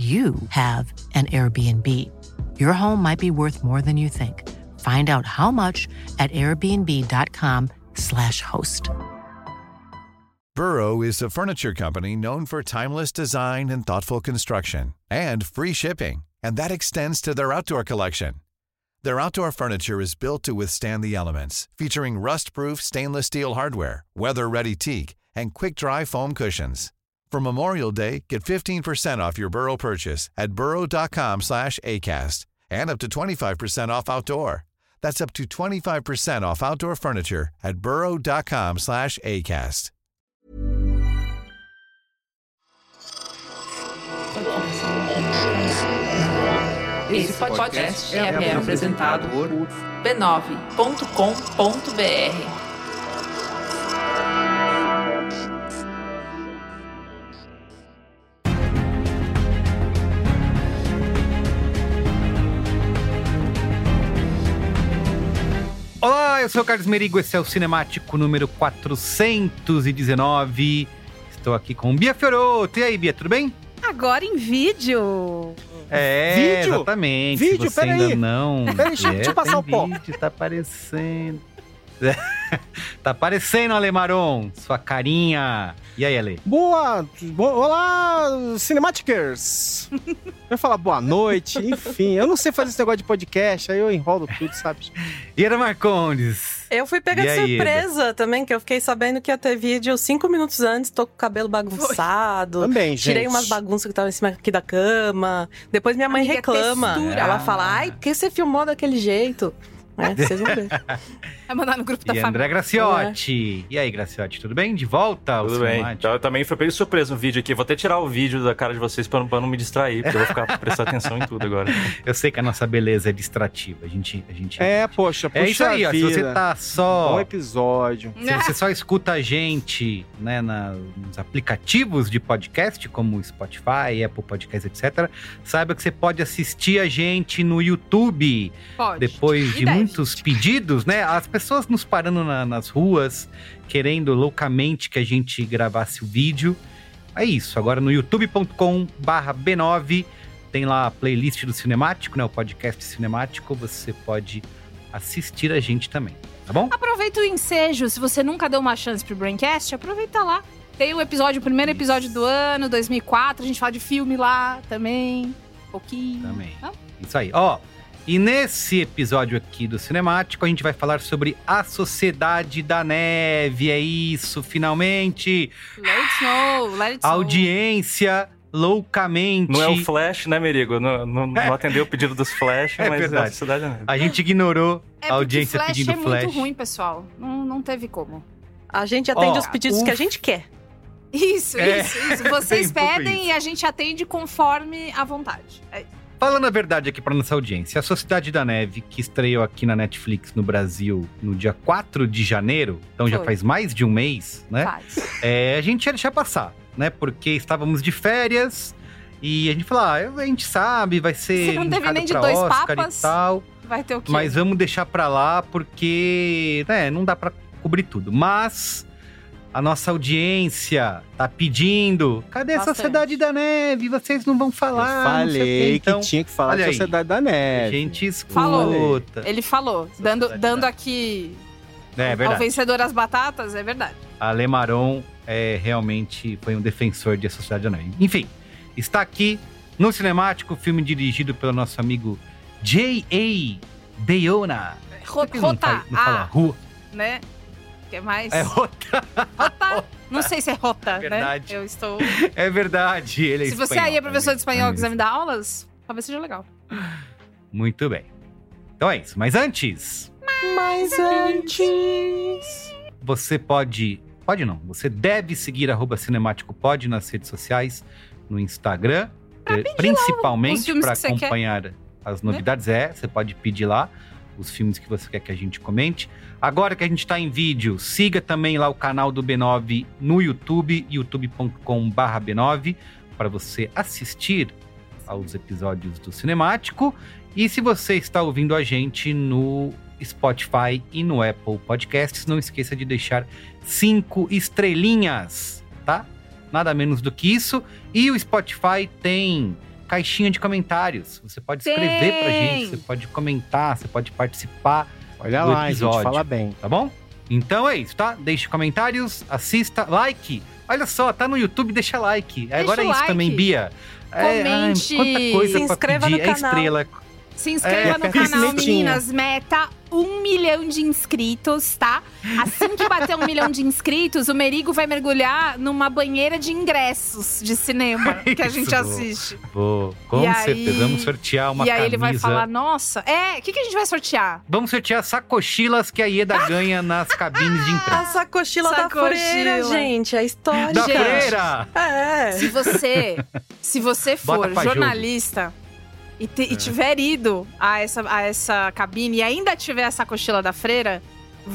you have an Airbnb. Your home might be worth more than you think. Find out how much at airbnb.com/slash host. Burrow is a furniture company known for timeless design and thoughtful construction and free shipping, and that extends to their outdoor collection. Their outdoor furniture is built to withstand the elements, featuring rust-proof stainless steel hardware, weather-ready teak, and quick-dry foam cushions. For Memorial Day, get 15% off your Burrow purchase at burrow.com slash ACAST and up to 25% off outdoor. That's up to 25% off outdoor furniture at burrow.com slash ACAST. Esse podcast é, é apresentado por b9.com.br. Olá, eu sou o Carlos Merigo, esse é o Cinemático número 419. Estou aqui com Bia Fioroto. E aí, Bia, tudo bem? Agora em vídeo. É, Vídeo? exatamente. Vídeo? Peraí. ainda não. Peraí, deixa- É, deixa eu passar o pó. Vídeo, tá aparecendo. tá aparecendo, Ale Maron, sua carinha. E aí, Ale? Boa, bo- olá, Cinematicers. Eu ia falar boa noite, enfim. Eu não sei fazer esse negócio de podcast, aí eu enrolo tudo, sabe? Ira Marcondes. Eu fui pega E de aí, surpresa também, que eu fiquei sabendo que ia ter vídeo cinco minutos antes, tô com o cabelo bagunçado. Também, gente. Tirei umas bagunças que estavam em cima aqui da cama. Depois minha mãe Amiga, reclama. textura. Ela fala, ai, por que você filmou daquele jeito? É, vocês vão ver. Vai mandar no grupo da E família. André Graciotti. E aí, Graciotti, tudo bem? De volta Tudo bem. Então, eu também fui pego de surpresa no vídeo aqui. Vou até tirar o vídeo da cara de vocês pra, não- pra não me distrair, porque eu vou ficar prestar atenção em tudo agora. Eu sei que a nossa beleza é distrativa. A gente. A gente É, poxa, puxa É isso aí, ó. Se você tá só. Bom episódio. Se você só escuta a gente né, na- nos aplicativos de podcast, como Spotify, Apple Podcasts, etc., saiba que você pode assistir a gente no YouTube. Pode. Depois de deve. Muitos pedidos, né? As pessoas nos parando na- nas ruas, querendo loucamente que a gente gravasse o vídeo. É isso. Agora no youtube.com/barra B9 tem lá a playlist do Cinemático, né? O podcast Cinemático. Você pode assistir a gente também. Tá bom? Aproveita o ensejo. Se você nunca deu uma chance pro Braincast, aproveita lá. Tem o episódio, o primeiro episódio do ano, 2004. A gente fala de filme lá também. Um pouquinho. Também. Não? Isso aí. Ó, e nesse episódio aqui do Cinemático, a gente vai falar sobre a Sociedade da Neve. É isso, finalmente. Let it snow, let it snow. Audiência loucamente. Não é o Flash, né, Merigo? Não, não, não atendeu o pedido dos Flash, É mas verdade. é a Cidade da Neve. A gente ignorou É a audiência Flash pedindo é Flash. muito ruim, pessoal. Não, não teve como. A gente atende Ó, os pedidos o- que a gente quer. Isso, É, isso, isso. Vocês pedem isso. e a gente atende conforme a vontade. É Falando a verdade aqui pra nossa audiência, a Sociedade da Neve, que estreou aqui na Netflix no Brasil no dia 4 de janeiro, então já Foi. faz mais de um mês, né? Faz. É, a gente ia deixar passar, né? Porque estávamos de férias e a gente falou, ah, a gente sabe, vai ser Você não teve nem de dois Oscar papas. e tal, Vai ter o quê? mas vamos deixar pra lá porque, né, não dá pra cobrir tudo. Mas A nossa audiência tá pedindo. Cadê a Bastante. Sociedade da Neve? Vocês não vão falar. Eu falei Então, que tinha que falar da. Sociedade da A Neve. gente escuta. Falou. Ele falou, dando, Sociedade dando da- aqui É ao verdade. vencedor as batatas, é verdade. A Lemaron é, realmente foi um defensor de A Sociedade da Neve. Enfim, está aqui no Cinemático, filme dirigido pelo nosso amigo J.A. Bayona. Ro- Por que não Rota fala- não fala A, rua? né? Que é mais... É Rota. Rota. Não sei se é rota, Verdade. né? Eu estou... É verdade, ele é Se você espanhol aí é professor de espanhol e É quiser me dar aulas, talvez seja legal. Muito bem. Então é isso. Mas antes, Mas antes. você pode. Pode não. Você deve seguir arroba Cinemático Pod nas redes sociais, no Instagram, eh, os principalmente para você quer. Né? acompanhar as novidades. É, você pode pedir lá os filmes que você quer que a gente comente. Agora que a gente está em vídeo, siga também lá o canal do B9 no YouTube, youtube.com/barra B9, para você assistir aos episódios do Cinemático. E se você está ouvindo a gente no Spotify e no Apple Podcasts, não esqueça de deixar cinco estrelinhas, tá? Nada menos do que isso. E o Spotify tem caixinha de comentários. Você pode escrever pra Tem! gente, você pode comentar, você pode participar, Olha do lá, a gente episódio. fala bem. tá bom? Então é isso, tá? Deixe comentários, assista, like. Olha só, tá no YouTube, deixa like. Agora é isso like. também, Bia. É, ai, Comente. quanta coisa Se pra inscreva pedir. no É canal. estrela. Se inscreva É, no canal, meninas. Meta um milhão de inscritos, tá? Assim que bater um milhão de inscritos, o Merigo vai mergulhar numa banheira de ingressos de cinema que a gente assiste. Vou, com E aí- certeza. Vamos sortear uma e aí camisa. ele vai falar: Nossa, é, o que, que a gente vai sortear? Vamos sortear sacochilas que a Ieda ganha nas cabines de A imprensa. sacochila da Sacochila. freira, gente. A história. Da gente. freira! É. Se você, se você for jornalista e, te- e tiver ido a essa, a essa cabine e ainda tiver essa cochila da freira,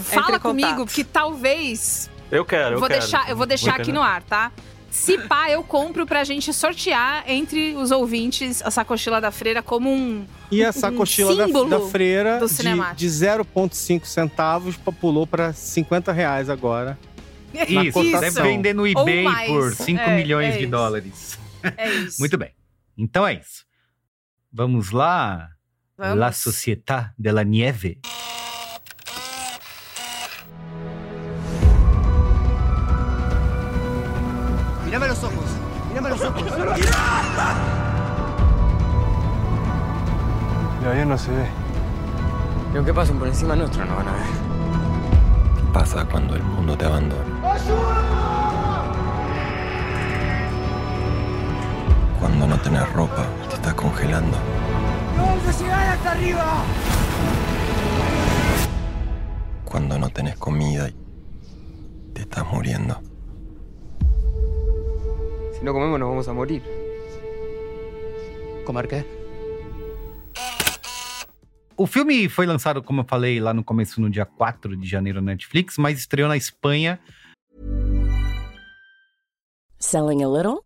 fala comigo, porque talvez Eu quero, eu vou quero. deixar, eu vou deixar Vou aqui no ar, tá? Se pá, eu compro pra gente sortear entre os ouvintes a sacochila da freira como um. E a sacochila da, símbolo da freira do de, cinemático. de 0,5 centavos pulou pra 50 reais agora. Isso, deve vender no eBay por 5 É, milhões é de dólares. É isso. Muito bem. Então é isso. Vamos lá. Vamos. La Società de la Nieve. Mírame los ojos. Mírame los ojos. El avión no se ve. Y aunque pasen por encima nuestro, no van a ver. ¿Qué pasa cuando el mundo te abandona? Cuando no tenés ropa y te estás congelando. ¡Vamos a llegar hasta arriba! Cuando no tenés comida y te estás muriendo. Si no comemos, nos vamos a morir. ¿Comer qué? O filme foi lançado, como eu falei, lá no começo, no dia 4 de janeiro na Netflix, mas estreou na Espanha. Selling a little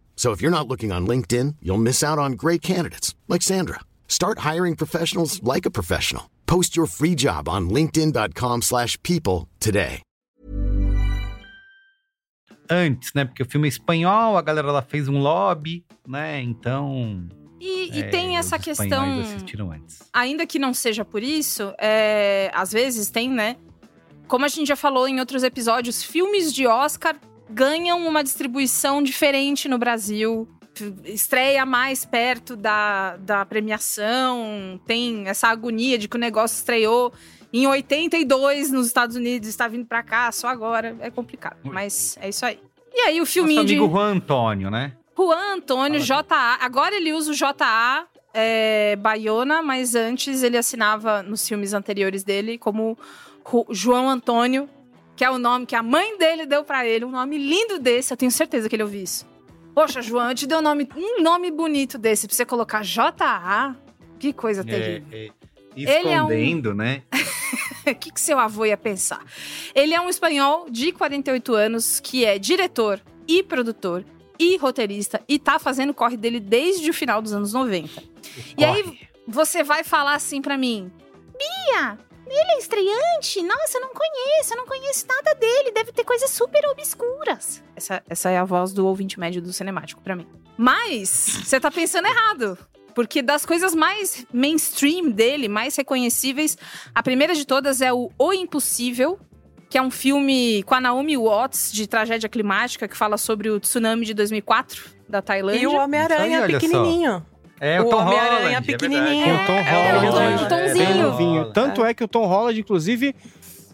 So if you're not looking on LinkedIn, you'll miss out on great candidates like Sandra. Start hiring professionals like a professional. Post your free job on linkedin.com/people today. Antes, né? Porque o filme é espanhol, a galera lá fez um lobby, né? Então. E, e é, tem essa questão. ainda que não seja por isso, é, às vezes tem, né? como a gente já falou em outros episódios, filmes de Oscar ganham uma distribuição diferente no Brasil. Estreia mais perto da, da premiação, tem essa agonia de que o negócio estreou em 82 nos Estados Unidos, está vindo pra cá só agora. É complicado, mas é isso aí. E aí o Nosso filminho de. amigo Juan Antônio, né? Juan Antônio JA. Agora ele usa o JA é, Baiona, mas antes ele assinava nos filmes anteriores dele como João Antônio, que é o nome que a mãe dele deu pra ele. Um nome lindo desse, eu tenho certeza que ele ouviu isso. Poxa, João, eu te dei um nome, um nome bonito desse, pra você colocar JA. Que coisa terrível. É, é, Ele é um- escondendo, né? O que, que seu avô ia pensar? Ele é um espanhol de 48 anos que é diretor e produtor e roteirista e tá fazendo o corre dele desde o final dos anos 90. E aí você vai falar assim pra mim: Bia, ele é estreante? Nossa, eu não conheço, eu não conheço nada dele, deve ter coisas super obscuras. Essa, essa é a voz do ouvinte médio do cinemático pra mim. Mas você tá pensando errado. Porque das coisas mais mainstream dele, mais reconhecíveis, a primeira de todas é o O Impossível, que é um filme com a Naomi Watts, de tragédia climática, que fala sobre o tsunami de 2004 da Tailândia. E o Homem-Aranha pequenininho. É o, O Tom Holland, é pequenininho. o Tom É, Holland. é, um é, tonzinho. bem novinho. Holland. Tanto é que o Tom Holland, inclusive,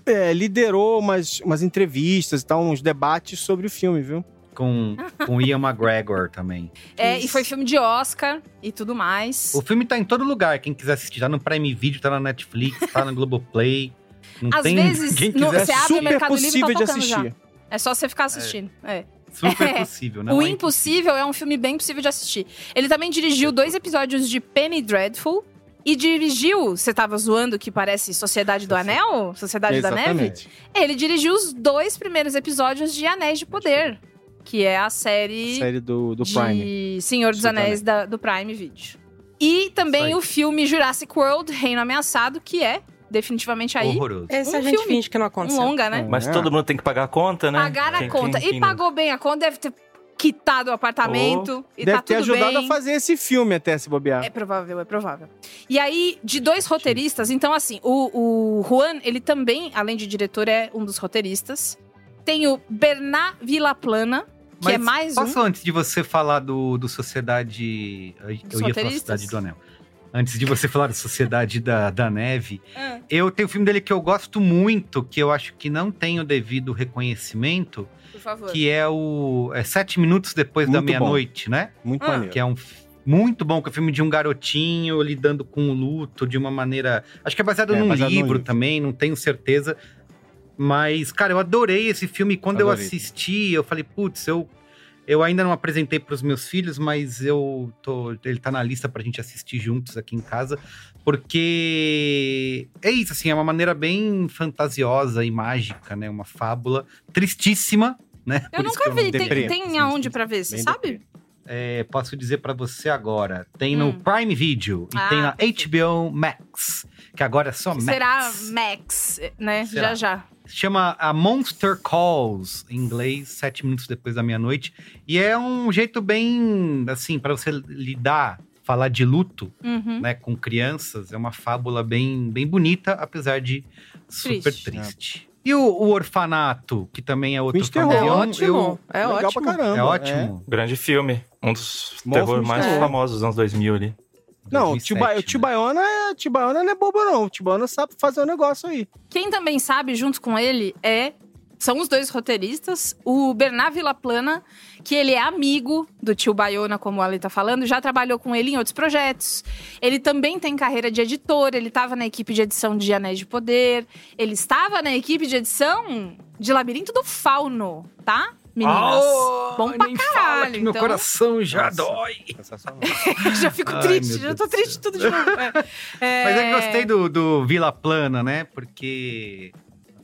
é, liderou umas, umas entrevistas e tal, uns debates sobre o filme, viu? Com, com Ian McGregor também. É, e foi filme de Oscar e tudo mais. O filme tá em todo lugar. Quem quiser assistir, tá no Prime Video, tá na Netflix, tá no Globoplay. Não Às tem vezes, quem no- quiser você abre o super Mercado Livre possível tá de tocando já. assistir. É só você ficar assistindo. É. Super É. possível, não o é Impossível é um filme bem possível de assistir. Ele também dirigiu dois episódios de Penny Dreadful. E dirigiu, você tava zoando que parece Sociedade do Anel? Sociedade da Neve? Exatamente. Ele dirigiu os dois primeiros episódios de Anéis de Poder. Que é a série, Série do, do Prime. Senhor dos Anéis da- do Prime Video. E também o filme Jurassic World, Reino Ameaçado, que é definitivamente aí Horroroso. Esse Um a gente filme. finge que não um aconteceu. longa, né? Mas É. todo mundo tem que pagar a conta, né? Pagar a Quem- conta. quem- e quem pagou bem a conta, deve ter quitado o apartamento. E Deve tá ter tudo ajudado bem. a fazer esse filme até se bobear. É provável, é provável. E aí, de dois roteiristas, então assim, o, o Juan, ele também, além de diretor, é um dos roteiristas. Tem o Bernard Villaplana, que Mas é mais posso, um. antes de você falar do, do Sociedade... Eu ia falar? Sociedade do Anel. Antes de você falar da Sociedade da, da Neve, Ah, eu tenho um filme dele que eu gosto muito, que eu acho que não tem o devido reconhecimento, por favor. que é o é Sete Minutos Depois da Muito bom. Meia-Noite, né? Muito Ah. maneiro. Que é um muito bom, que é um filme de um garotinho lidando com o luto de uma maneira. Acho que é baseado É, num baseado livro livro. também, não tenho certeza. Mas, cara, eu adorei esse filme. Quando eu Adorei. assisti, eu falei, putz, eu. Eu ainda não apresentei para os meus filhos, mas eu tô, ele tá na lista pra gente assistir juntos aqui em casa, porque é isso, assim, é uma maneira bem fantasiosa e mágica, né? Uma fábula tristíssima, né? Eu Por nunca não vi. Tem, tem aonde pra ver, você sabe? É, posso dizer pra você agora. Tem no Hum. Prime Video e Ah, tem na. HBO Max, que agora é só Max. Será Max, né? Será? Já já. Chama a Monster Calls, em inglês, sete minutos depois da meia-noite. E é um jeito bem, assim, pra você lidar, falar de luto, Uhum. né, com crianças. É uma fábula bem, bem bonita, apesar de super Triste. triste. E o, o Orfanato, que também é outro Filme terror. É ótimo. eu- É Legal ótimo. pra caramba. é ótimo. Grande filme. Um dos Bom terror mais famosos dos anos 2000 ali. Não, o 2007, Tiba- o né? É, não é bobo, não. O Tibaiona sabe fazer o negócio aí. Quem também sabe, junto com ele, é. São os dois roteiristas. O Bernard Villaplana, que ele é amigo do tio Baiona, como a Ali tá falando, já trabalhou com ele em outros projetos. Ele também tem carreira de editor, ele estava na equipe de edição de Anéis de Poder. Ele estava na equipe de edição de Labirinto do Fauno, tá? Meninas. Bom pra caralho. que meu então, coração já Nossa. dói. Já fico Ai, triste, meu já tô triste tudo de novo. É. Mas eu É, gostei do, do Vila Plana, né? Porque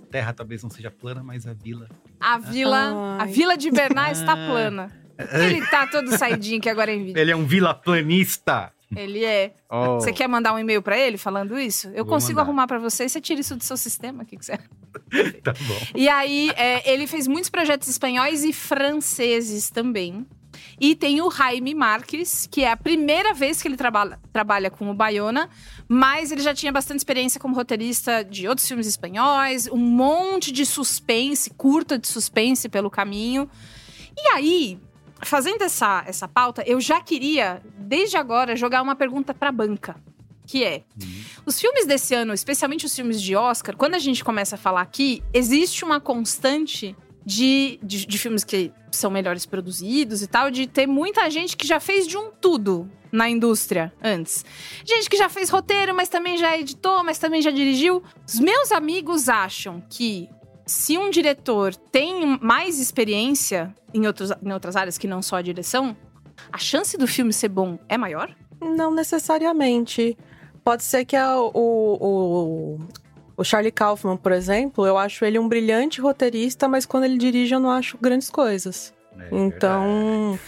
a terra talvez não seja plana, mas a vila. A vila, a Ai. vila de Bernard está Ah. plana. Ele tá todo saidinho que agora é em vídeo. Ele é um vila planista. Ele é. Oh. Você quer mandar um e-mail pra ele falando isso? Eu Vou consigo mandar. arrumar pra você. Você tira isso do seu sistema, o que, que você... Tá bom. E aí, é, ele fez muitos projetos espanhóis e franceses também. E tem o Jaime Marques, que é a primeira vez que ele trabalha, trabalha com o Bayona, Mas ele já tinha bastante experiência como roteirista de outros filmes espanhóis, um monte de suspense, curta de suspense pelo caminho. E aí, fazendo essa, essa pauta, eu já queria, desde agora, jogar uma pergunta pra banca. Que é: os filmes desse ano, especialmente os filmes de Oscar, quando a gente começa a falar aqui, existe uma constante de, de, de filmes que são melhores produzidos e tal, de ter muita gente que já fez de um tudo na indústria antes. Gente que já fez roteiro, mas também já editou, mas também já dirigiu. Os meus amigos acham que se um diretor tem mais experiência em, outros, em outras áreas que não só a direção, a chance do filme ser bom é maior? Não necessariamente. Pode ser que a- o, o, o Charlie Kaufman, por exemplo, eu acho ele um brilhante roteirista, mas quando ele dirige eu não acho grandes coisas. então,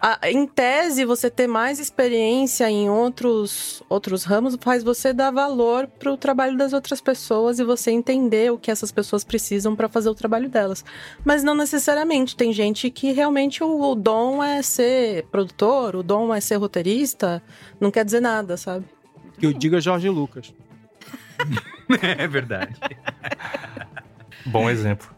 a- em tese, você ter mais experiência em outros, outros ramos faz você dar valor pro trabalho das outras pessoas e você entender o que essas pessoas precisam para fazer o trabalho delas. Mas não necessariamente. Tem gente que realmente o, o dom é ser produtor, o dom é ser roteirista, não quer dizer nada, sabe? Que eu diga Jorge Lucas. é verdade. Bom exemplo.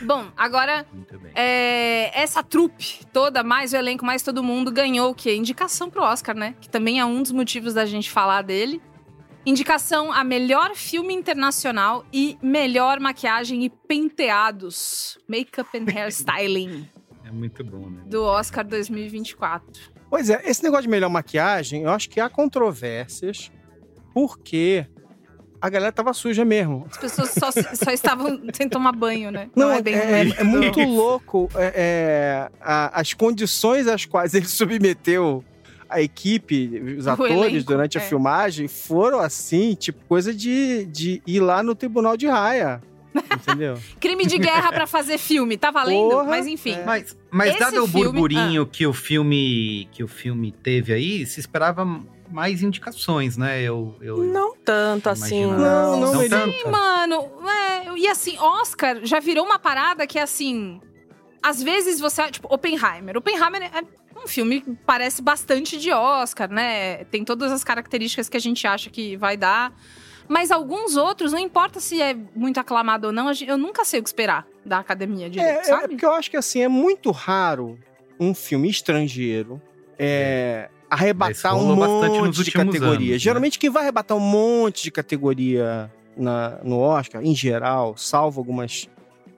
Bom, agora é, essa trupe toda, mais o elenco, mais todo mundo, ganhou o quê? Indicação pro Oscar, né? Que também é um dos motivos da gente falar dele. Indicação a melhor filme internacional e melhor maquiagem e penteados. Makeup and hairstyling É muito bom, né? do Oscar 2024. Pois é, esse negócio de melhor maquiagem, eu acho que há controvérsias, porque a galera tava suja mesmo. As pessoas só, só estavam sem tomar banho, né? Não, é é, bem é- isso. é muito louco é, é, a- as condições às quais ele submeteu a equipe, os O atores, elenco, durante a é. filmagem, foram assim, tipo, coisa de, de ir lá no tribunal de raia. Entendeu? Crime de guerra pra fazer filme, tá valendo? Porra, Mas enfim. Mas, mas Esse dado o filme- burburinho que o filme que o filme teve aí, se esperava mais indicações, né? Eu, eu Não tanto assim, não. não, ele- tanto. Mano, é, e assim, Oscar já virou uma parada que assim. Às vezes você. Tipo, Oppenheimer. Oppenheimer é um filme que parece bastante de Oscar, né? Tem todas as características que a gente acha que vai dar. Mas alguns outros, não importa se é muito aclamado ou não, eu nunca sei o que esperar da academia direito, É, é, sabe? porque eu acho que assim, é muito raro um filme estrangeiro é, arrebatar Mas um rolou bastante nos monte de categoria. anos, né? Geralmente quem vai arrebatar um monte de categoria na- no Oscar, em geral, salvo algumas,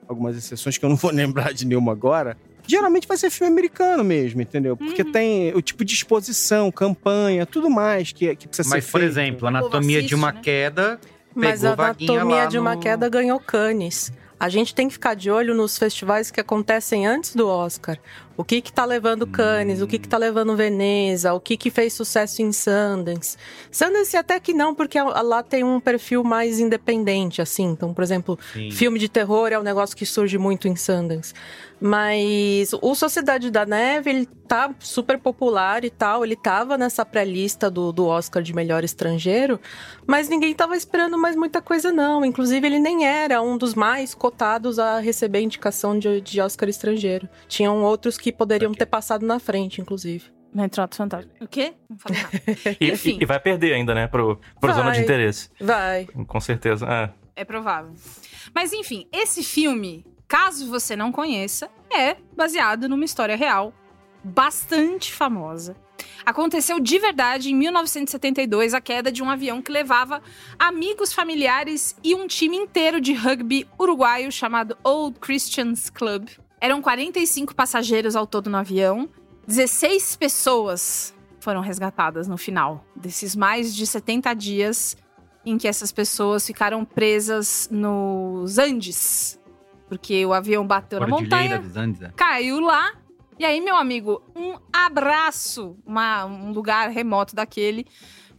algumas exceções que eu não vou lembrar de nenhuma agora, geralmente vai ser filme americano mesmo, entendeu? Porque Uhum. tem o tipo de exposição, campanha, tudo mais que, que precisa Mas, ser por feito. exemplo, Anatomia de uma né? Queda Mas pegou a Anatomia lá de uma no- Queda ganhou Cannes. A gente tem que ficar de olho nos festivais que acontecem antes do Oscar. O que que tá levando Cannes, o que que tá levando Veneza, o que que fez sucesso em Sundance. Sundance até que não, porque lá tem um perfil mais independente, assim. Então, por exemplo, Sim. filme de terror é um negócio que surge muito em Sundance. Mas o Sociedade da Neve, ele tá super popular e tal. Ele tava nessa pré-lista do, do Oscar de melhor estrangeiro, mas ninguém tava esperando mais muita coisa, não. Inclusive, ele nem era um dos mais cotados a receber indicação de, de Oscar estrangeiro. Tinham outros que poderiam ter passado na frente, inclusive. Retrato fantástico. O quê? Não falei nada. E, Enfim. e- e vai perder ainda, né? Pro, pro zona de Vai. interesse. Vai. Com certeza. É. É provável. Mas enfim, esse filme, caso você não conheça, é baseado numa história real bastante famosa. Aconteceu de verdade em 1972 a queda de um avião que levava amigos familiares e um time inteiro de rugby uruguaio chamado Old Christians Club. Eram 45 passageiros ao todo no avião, 16 pessoas foram resgatadas no final desses mais de 70 dias em que essas pessoas ficaram presas nos Andes. Porque o avião bateu na montanha, dos Andes. né? caiu lá. E aí, meu amigo, um abraço, uma- um lugar remoto daquele.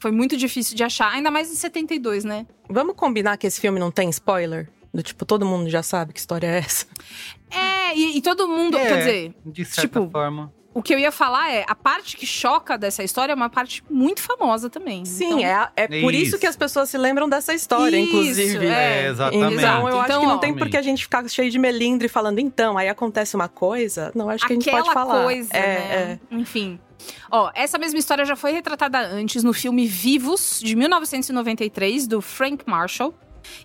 Foi muito difícil de achar, ainda mais em 72, né? Vamos combinar que esse filme não tem spoiler? Do tipo, todo mundo já sabe que história é essa. É, e, e todo mundo, É, quer dizer, De certa tipo, forma. o que eu ia falar é, a parte que choca dessa história é uma parte muito famosa também. Sim, Então- é, é por isso. Isso. que as pessoas se lembram dessa história, Isso, inclusive. é. É, exatamente. Então, eu acho Então, que não ó, tem por que a gente ficar cheio de melindre falando, então, aí acontece uma coisa. Não, acho que a gente pode falar. coisa, é, né? Enfim. Ó, essa mesma história já foi retratada antes no filme Vivos, de 1993, do Frank Marshall.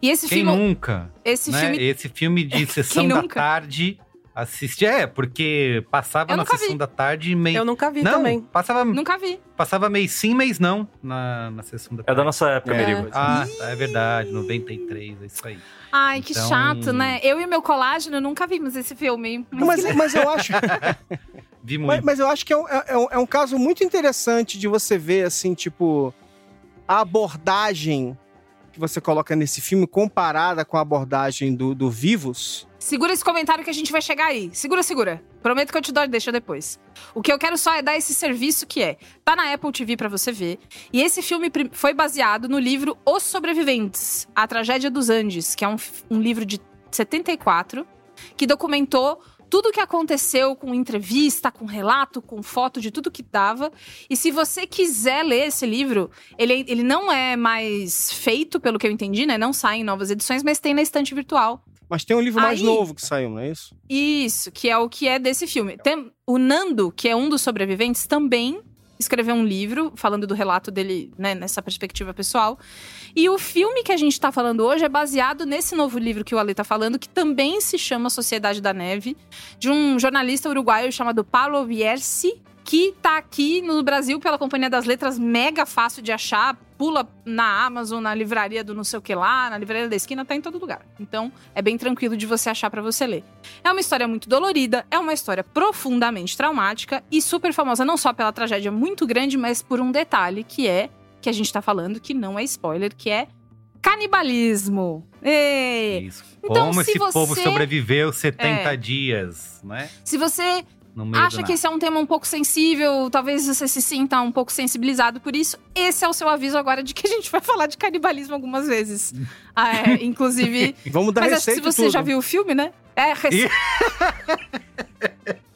E esse Quem filme. nunca? Esse né? filme. Esse filme de sessão Quem da nunca? tarde. Assiste, é, porque passava na sessão vi. da tarde meio. Eu nunca vi não, também. Passava, Nunca vi. passava mês sim, mês não na, na sessão da É tarde. da nossa época, É. Merigo. Ah, tá, é verdade, 93, é isso aí. Ai, que Então- chato, né? Eu e meu colágeno nunca vimos esse filme. Mas, mas eu acho. Vi muito. Mas, mas eu acho que é um, é, um, é um caso muito interessante de você ver, assim, tipo, a abordagem que você coloca nesse filme comparada com a abordagem do, do Vivos. Segura esse comentário que a gente vai chegar aí. Segura, segura. Prometo que eu te dou, deixa depois. O que eu quero só é dar esse serviço que é. Tá na Apple TV pra você ver. E esse filme foi baseado no livro Os Sobreviventes, A Tragédia dos Andes, que é um, um livro de 74, que documentou tudo o que aconteceu com entrevista, com relato, com foto de tudo que dava. E se você quiser ler esse livro, ele, ele não é mais feito, pelo que eu entendi, né? Não sai em novas edições, mas tem na estante virtual. Mas tem um livro mais Aí- novo que saiu, não é isso? Isso, que é o que é desse filme. Tem, o Nando, que é um dos sobreviventes, também escreveu um livro falando do relato dele, né, nessa perspectiva pessoal. E o filme que a gente tá falando hoje é baseado nesse novo livro que o Ale tá falando, que também se chama Sociedade da Neve, de um jornalista uruguaio chamado Paulo Viersi, que tá aqui no Brasil pela Companhia das Letras, mega fácil de achar. Pula na Amazon, na livraria do não sei o que lá, na livraria da esquina, tá em todo lugar. Então, é bem tranquilo de você achar pra você ler. É uma história muito dolorida, é uma história profundamente traumática e super famosa não só pela tragédia muito grande, mas por um detalhe que é que a gente tá falando que não é spoiler, que é canibalismo. Ê! Isso. Então, Como se esse povo você- sobreviveu 70 É. dias, né? Se você No meio acha que esse é um tema um pouco sensível, talvez você se sinta um pouco sensibilizado por isso, esse é o seu aviso agora de que a gente vai falar de canibalismo algumas vezes. Ah, é, inclusive. Vamos dar Mas acho que se você tudo. já viu o filme, né? É, rece...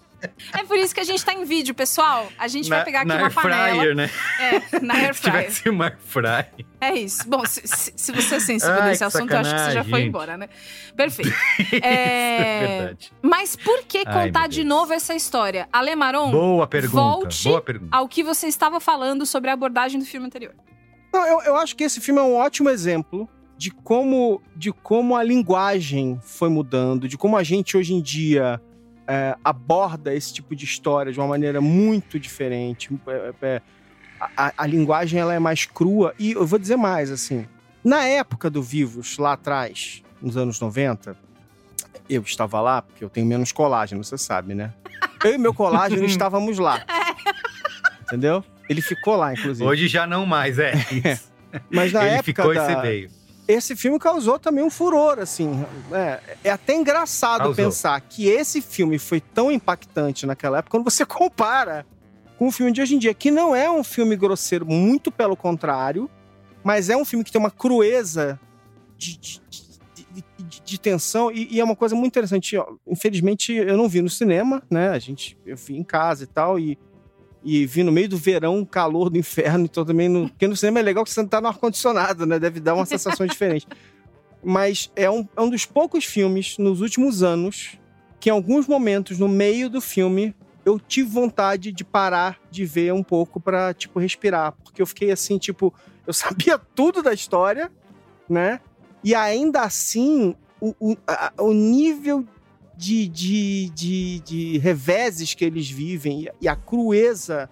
É por isso que a gente tá em vídeo, pessoal. A gente vai pegar aqui na uma panela. fryer, né? É, na air Se fryer. tivesse uma air fryer. É isso. Bom, se, se- se você é sensível Ai, nesse assunto, eu acho que você já foi embora, né? Perfeito. Isso é verdade. Mas por que Ai, contar meu de novo essa história? Alemaron, Boa pergunta, volte boa pergunta. ao que você estava falando sobre a abordagem do filme anterior. Não, eu, eu acho que esse filme é um ótimo exemplo de como, de como a linguagem foi mudando, de como a gente hoje em dia é, aborda esse tipo de história de uma maneira muito diferente. É, é, a, a- a linguagem ela é mais crua. E eu vou dizer mais, assim. Na época do Vivos, lá atrás, nos anos 90, eu estava lá, porque eu tenho menos colágeno, você sabe, né? Eu e meu colágeno estávamos lá. Entendeu? Ele ficou lá, inclusive. Hoje já não mais, é. Mas na Ele época ficou da- e você veio. Esse filme causou também um furor, assim. É, é até engraçado Causou. pensar que esse filme foi tão impactante naquela época quando você compara com o filme de hoje em dia, que não é um filme grosseiro, muito pelo contrário, mas é um filme que tem uma crueza de, de, de- de- tensão e, e é uma coisa muito interessante. Infelizmente, eu não vi no cinema, né? A gente, eu vi em casa e tal, e, e vi no meio do verão, calor do inferno, então também no, porque no cinema é legal que você não tá no ar-condicionado, né? Deve dar uma sensação diferente. Mas é um, é um dos poucos filmes nos últimos anos que, em alguns momentos, no meio do filme, eu tive vontade de parar de ver um pouco pra, tipo, respirar. Porque eu fiquei assim, tipo, eu sabia tudo da história, né? E ainda assim, o, o, a- o nível de, de, de, de reveses que eles vivem e- e a crueza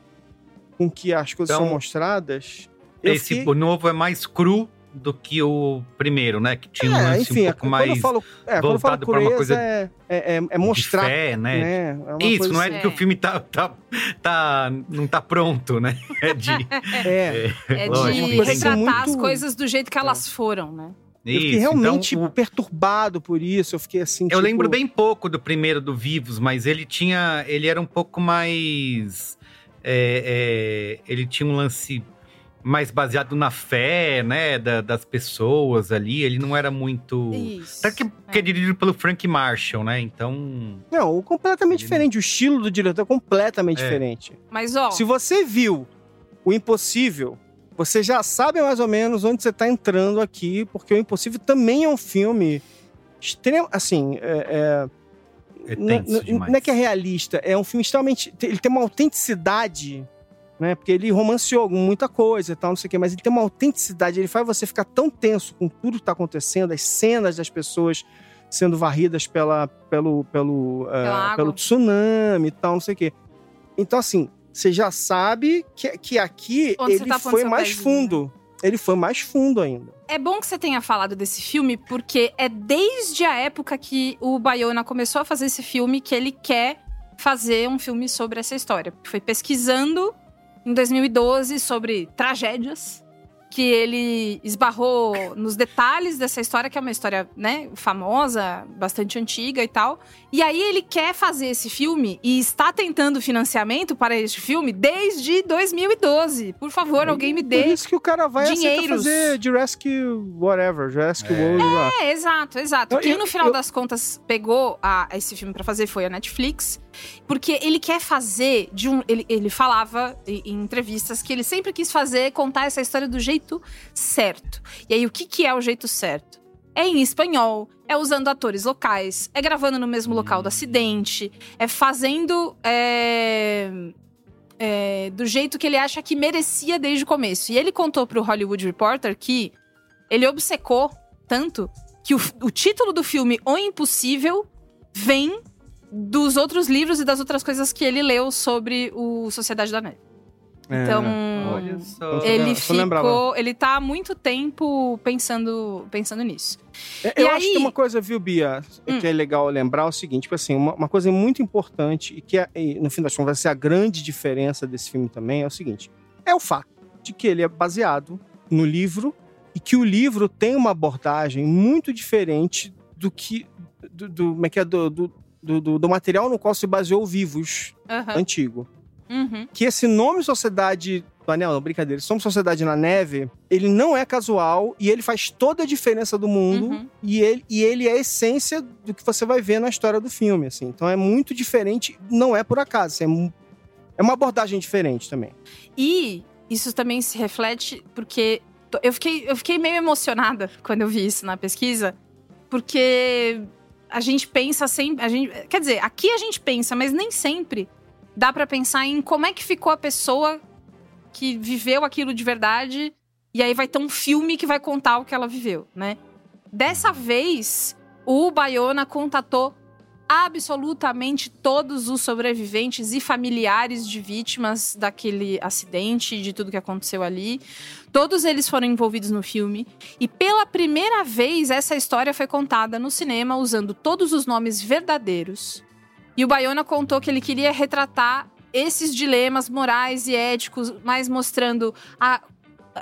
com que as coisas Então, são mostradas. Esse fiquei- novo é mais cru do que o primeiro, né? Que tinha um É, lance enfim, um é, pouco quando mais eu falo, é, quando eu falo voltado pra uma coisa é, é, é- é mostrar. de fé, né? né? É uma Isso, coisa não é assim. que o filme tá, tá, tá, não tá pronto, né? É de... É, É lógico, de tem- retratar muito- as coisas do jeito que elas foram, né? Eu fiquei Isso, realmente então, o- perturbado por isso. Eu fiquei assim. Eu tipo, lembro bem pouco do primeiro do Vivos, mas ele tinha. Ele era um pouco mais. é, é, ele tinha um lance mais baseado na fé, né, da- das pessoas ali. Ele não era muito. Isso. Até que, que é dirigido pelo Frank Marshall, né? Então. Não, completamente diferente. O estilo do diretor é completamente É. diferente. Mas, ó, Se você viu o Impossível, você já sabe mais ou menos onde você tá entrando aqui, porque o Impossível também é um filme extremo, assim, é, é, É não, não- é que é realista, é um filme extremamente, ele tem uma autenticidade, né? Porque ele romanceou muita coisa e tal, não sei o quê, mas ele tem uma autenticidade, ele faz você ficar tão tenso com tudo que tá acontecendo, as cenas das pessoas sendo varridas pela, pelo, pelo, água. pelo tsunami e tal, não sei o quê. Então, assim, você já sabe que, que aqui Onde ele tá foi mais pezinho, fundo. Ele foi mais fundo ainda. É bom que você tenha falado desse filme, porque é desde a época que o Bayona começou a fazer esse filme que ele quer fazer um filme sobre essa história. Foi pesquisando em 2012 sobre tragédias que ele esbarrou nos detalhes dessa história, que é uma história, né, famosa, bastante antiga e tal. E aí ele quer fazer esse filme e está tentando financiamento para este filme desde 2012. Por favor, alguém me Por dê isso que o cara vai aceitar dinheiros. fazer Jurassic whatever, Jurassic World lá. É, exato, exato. Eu- Quem no final eu- das contas pegou a- esse filme pra fazer foi a Netflix, porque ele quer fazer de um. Ele, ele falava em, entrevistas que ele sempre quis fazer, contar essa história do jeito certo. E aí, o que, que é o jeito certo? É em espanhol, é usando atores locais, é gravando no mesmo local do acidente, é fazendo. é, é, do jeito que ele acha que merecia desde o começo. E ele contou pro Hollywood Reporter que ele obcecou tanto que o, o título do filme O Impossível vem dos outros livros e das outras coisas que ele leu sobre o Sociedade da Neve. Então, Olha só. ele ficou, ele tá há muito tempo pensando, pensando nisso. É, E Eu acho aí- que tem uma coisa, viu, Bia, Hum. que é legal lembrar é o seguinte, tipo assim, uma, uma coisa muito importante e que é, e no fim das contas vai ser a grande diferença desse filme também é o seguinte, é o fato de que ele é baseado no livro e que o livro tem uma abordagem muito diferente do que do, do, como é que é, do, do, do, do material no qual se baseou o Vivos Aham. antigo Uhum. que esse nome Sociedade do Anel, não, brincadeira, nome Sociedade na Neve, ele não é casual e ele faz toda a diferença do mundo Uhum. e, ele, e ele é a essência do que você vai ver na história do filme, assim. Então é muito diferente, não é por acaso, é, é uma abordagem diferente também. E isso também se reflete porque eu fiquei, eu fiquei meio emocionada quando eu vi isso na pesquisa, porque a gente pensa sempre, a gente, quer dizer, aqui a gente pensa, mas nem sempre dá pra pensar em como é que ficou a pessoa que viveu aquilo de verdade e aí vai ter um filme que vai contar o que ela viveu, né? Dessa vez, o Bayona contatou absolutamente todos os sobreviventes e familiares de vítimas daquele acidente, de tudo que aconteceu ali. Todos eles foram envolvidos no filme. E pela primeira vez, essa história foi contada no cinema usando todos os nomes verdadeiros. E o Bayona contou que ele queria retratar esses dilemas morais e éticos, mas mostrando a,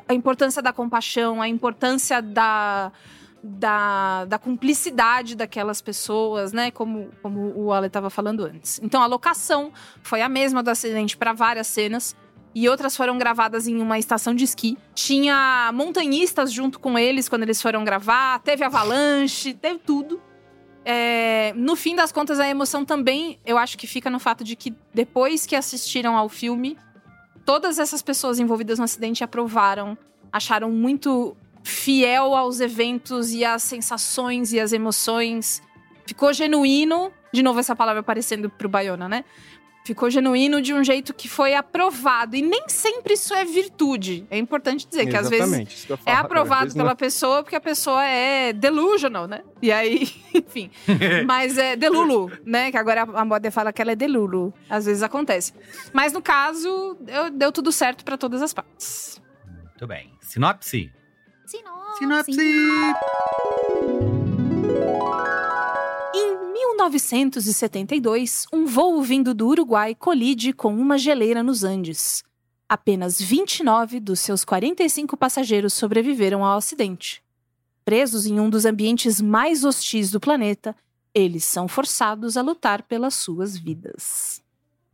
a importância da compaixão, a importância da, da, da cumplicidade daquelas pessoas, né? Como, como o Ale estava falando antes. Então a locação foi a mesma do acidente para várias cenas. E outras foram gravadas em uma estação de esqui. Tinha montanhistas junto com eles quando eles foram gravar. Teve avalanche, teve tudo. É, no fim das contas, a emoção também, eu acho que fica no fato de que depois que assistiram ao filme, todas essas pessoas envolvidas no acidente aprovaram, acharam muito fiel aos eventos e às sensações e às emoções. Ficou genuíno, de novo essa palavra aparecendo pro Bayona, né? Ficou genuíno de um jeito que foi aprovado. E nem sempre isso é virtude. É importante dizer que às vezes Exatamente, que é aprovado vezes não pela é- pessoa porque a pessoa é delusional, né? E aí, enfim. Mas é delulu, né? Que agora a moda fala que ela é delulu. Às vezes acontece. Mas no caso, eu- deu tudo certo pra todas as partes. Muito bem. Sinopse? Sinopse. Em 1972, um voo vindo do Uruguai colide com uma geleira nos Andes. Apenas 29 dos seus 45 passageiros sobreviveram ao acidente. Presos em um dos ambientes mais hostis do planeta, eles são forçados a lutar pelas suas vidas.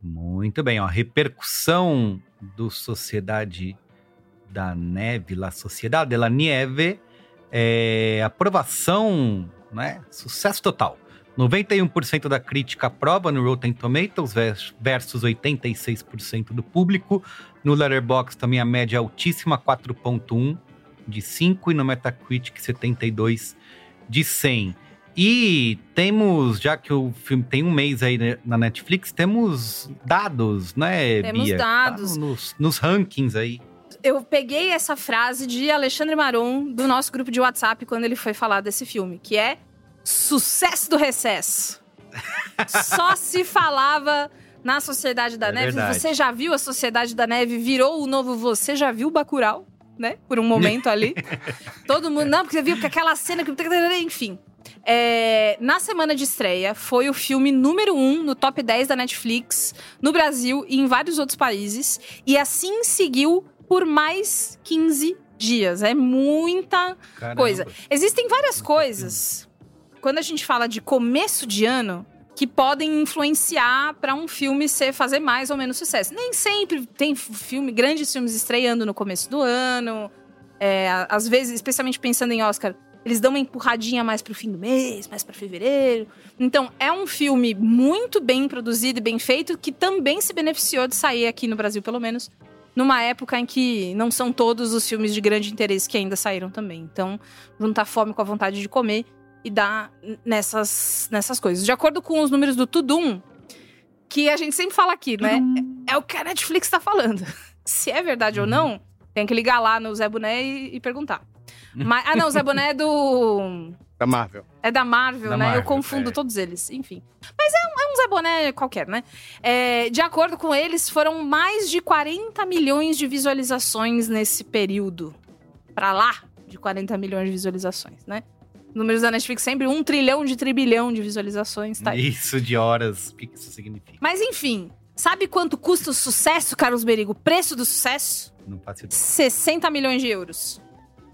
Muito bem, ó. Repercussão do Sociedade da Neve, La Sociedade de la Nieve, é, aprovação, né? Sucesso total. 91% da crítica aprova no Rotten Tomatoes vers- versus 86% do público. No Letterboxd também a média é altíssima, 4.1 de 5 e no Metacritic 72 de 100. E temos, já que o filme tem um mês aí né, na Netflix, temos dados, né, Temos Bia? dados. Tá nos, nos rankings aí. Eu peguei essa frase de Alexandre Maron do nosso grupo de WhatsApp quando ele foi falar desse filme, que é sucesso do recesso. Só se falava na Sociedade da É Neve. verdade. Você já viu a Sociedade da Neve? Virou o novo Você já viu Bacurau, né? Por um momento ali. Todo mundo, não, porque você viu que aquela cena que... Enfim. É, na semana de estreia, foi o filme número um no top 10 da Netflix, no Brasil e em vários outros países. E assim seguiu por mais 15 dias. É muita Caramba. coisa. Existem várias coisas, quando a gente fala de começo de ano, que podem influenciar para um filme ser fazer mais ou menos sucesso. Nem sempre tem filme, grandes filmes estreando no começo do ano. É, às vezes, especialmente pensando em Oscar, eles dão uma empurradinha mais pro fim do mês, mais para fevereiro. Então, é um filme muito bem produzido e bem feito que também se beneficiou de sair aqui no Brasil, pelo menos, numa época em que não são todos os filmes de grande interesse que ainda saíram também. Então, juntar fome com a vontade de comer e dar nessas, nessas coisas. De acordo com os números do Tudum, que a gente sempre fala aqui, né? É o que a Netflix tá falando. Se é verdade ou não, tem que ligar lá no Zé Boné e, e perguntar. Mas, ah, não, o Zé Boné é do. Da Marvel. É da Marvel, Da né? Marvel, Eu confundo é. todos eles, enfim. Mas é um, é um Zé Boné qualquer, né? É, de acordo com eles, foram mais de 40 milhões de visualizações nesse período. Pra lá de 40 milhões de visualizações, né? Números da Netflix sempre um trilhão de tribilhão de visualizações, tá? Isso de horas, o que isso significa? Mas enfim, sabe quanto custa o sucesso, Carlos Berigo? O preço do sucesso? Não faço ideia. 60 milhões de euros.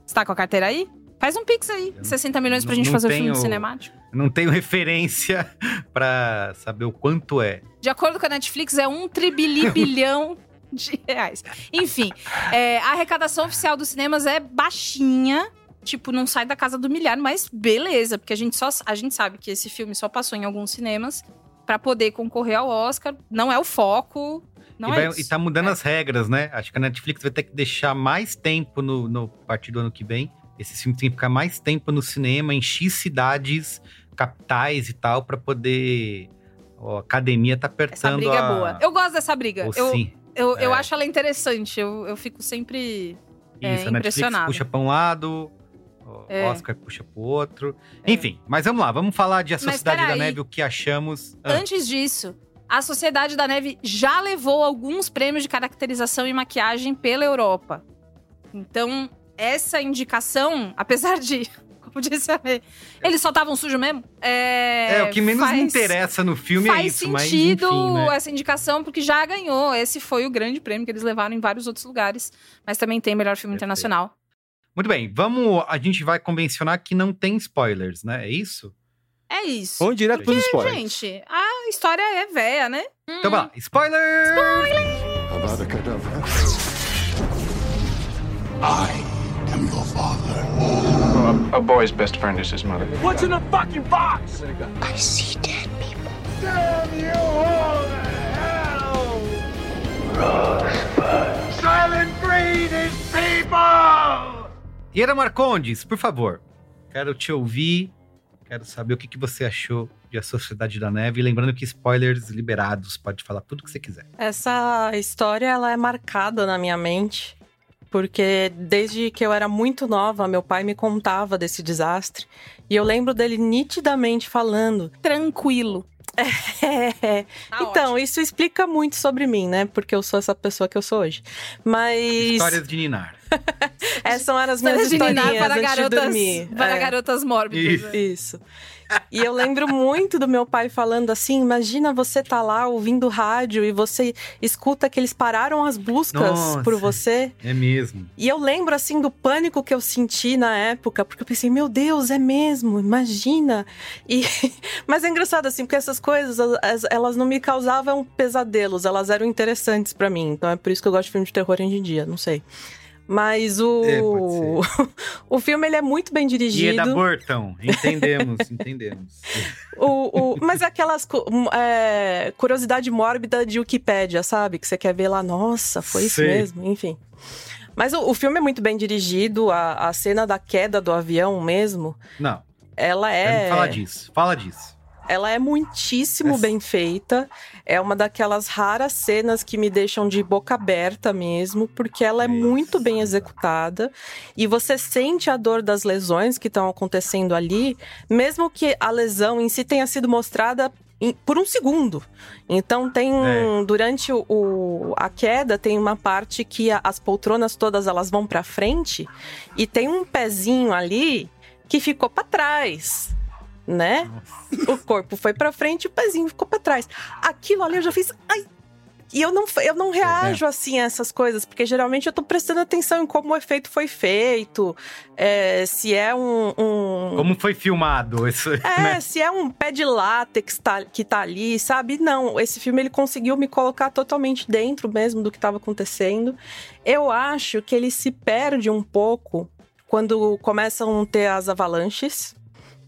Você tá com a carteira aí? Faz um pix aí. 60 milhões pra não- gente não fazer o filme cinemático. Não tenho referência pra saber o quanto é. De acordo com a Netflix, é um tribili bilhão de reais. Enfim, é, a arrecadação oficial dos cinemas é baixinha. Tipo, não sai da casa do milhar, mas beleza, porque a gente, só, a gente sabe que esse filme só passou em alguns cinemas pra poder concorrer ao Oscar. Não é o foco. Não e, é vai- isso. e tá mudando as regras, né? Acho que a Netflix vai ter que deixar mais tempo no, no partir do ano que vem. Esses filmes têm que ficar mais tempo no cinema, em X cidades, capitais e tal, pra poder. ó, a academia tá apertando. Essa briga é a- boa. Eu gosto dessa briga. Eu, sim. eu, eu É. acho ela interessante. Eu, eu fico sempre é, Isso, a Netflix impressionada. puxa pra um lado, É. Oscar puxa pro outro. Enfim, mas vamos lá, vamos falar de A Sociedade da. Neve, o que achamos. Ah, Antes disso, a Sociedade da Neve já levou alguns prêmios de caracterização e maquiagem pela Europa. Então, essa indicação, apesar de, como disse a Rê, eles só estavam sujos mesmo. É, é, o que menos me faz- interessa no filme Faz é isso, mas sentido enfim, né? essa indicação, porque já ganhou. Esse foi o grande prêmio que eles levaram em vários outros lugares. Mas também tem melhor filme internacional. Muito bem, vamos. A gente vai convencionar que não tem spoilers, né? É isso? É isso. Vamos direto pros Porque, spoilers. Gente, a história é velha, né? Então vai lá, spoiler! Avada Kedavra. A boy's best friend is his mother. What's in the fucking box? I see dead people. Damn you all to hell! Silent breed is people! Ira Marcondes, por favor. Quero te ouvir. Quero saber o que, que você achou de A Sociedade da Neve. Lembrando que spoilers liberados, pode falar tudo que você quiser. Essa história ela é marcada na minha mente, porque desde que eu era muito nova, meu pai me contava desse desastre. E eu lembro dele nitidamente falando. Tranquilo. É. então, isso explica muito sobre mim, né? Porque eu sou essa pessoa que eu sou hoje. Mas. Histórias de Ninar. Essas são as minhas Histórias de Ninar para garotas- para É. garotas mórbidas. né? Isso. E eu lembro muito do meu pai falando assim: imagina você tá lá ouvindo rádio e você escuta que eles pararam as buscas Nossa. por você. É mesmo. E eu lembro assim do pânico que eu senti na época, porque eu pensei, meu Deus, é mesmo, imagina. E mas é engraçado assim, porque essas coisas as- elas não me causavam pesadelos, elas eram interessantes pra mim. Então é por isso que eu gosto de filme de terror hoje em dia, não sei. Mas o. É, o filme ele é muito bem E dirigido. é da Burton. Entendemos, entendemos. O, o- mas é aquelas é, curiosidade mórbida de Wikipédia, sabe? Que você quer ver lá, nossa, foi isso Sei. mesmo, enfim. Mas o, o filme é muito bem dirigido, a, a cena da queda do avião mesmo, Não, ela é. quero falar disso. Fala disso. Ela é muitíssimo bem feita. É uma daquelas raras cenas que me deixam de boca aberta mesmo, porque ela é muito bem executada. E você sente a dor das lesões que estão acontecendo ali, mesmo que a lesão em si tenha sido mostrada por um segundo. Então tem É. durante o- a queda tem uma parte que a- as poltronas todas elas vão para frente e tem um pezinho ali que ficou para trás, né? O corpo foi para frente e o pezinho ficou para trás. Aquilo ali eu já fiz, ai. E eu não, eu não reajo assim a essas coisas, porque geralmente eu tô prestando atenção em como o efeito foi feito, é, se é um- um, Como foi filmado isso, é, né? se é um pé de látex tá- que tá ali, sabe? Não, esse filme ele conseguiu me colocar totalmente dentro mesmo do que estava acontecendo. Eu acho que ele se perde um pouco quando começam a ter as avalanches.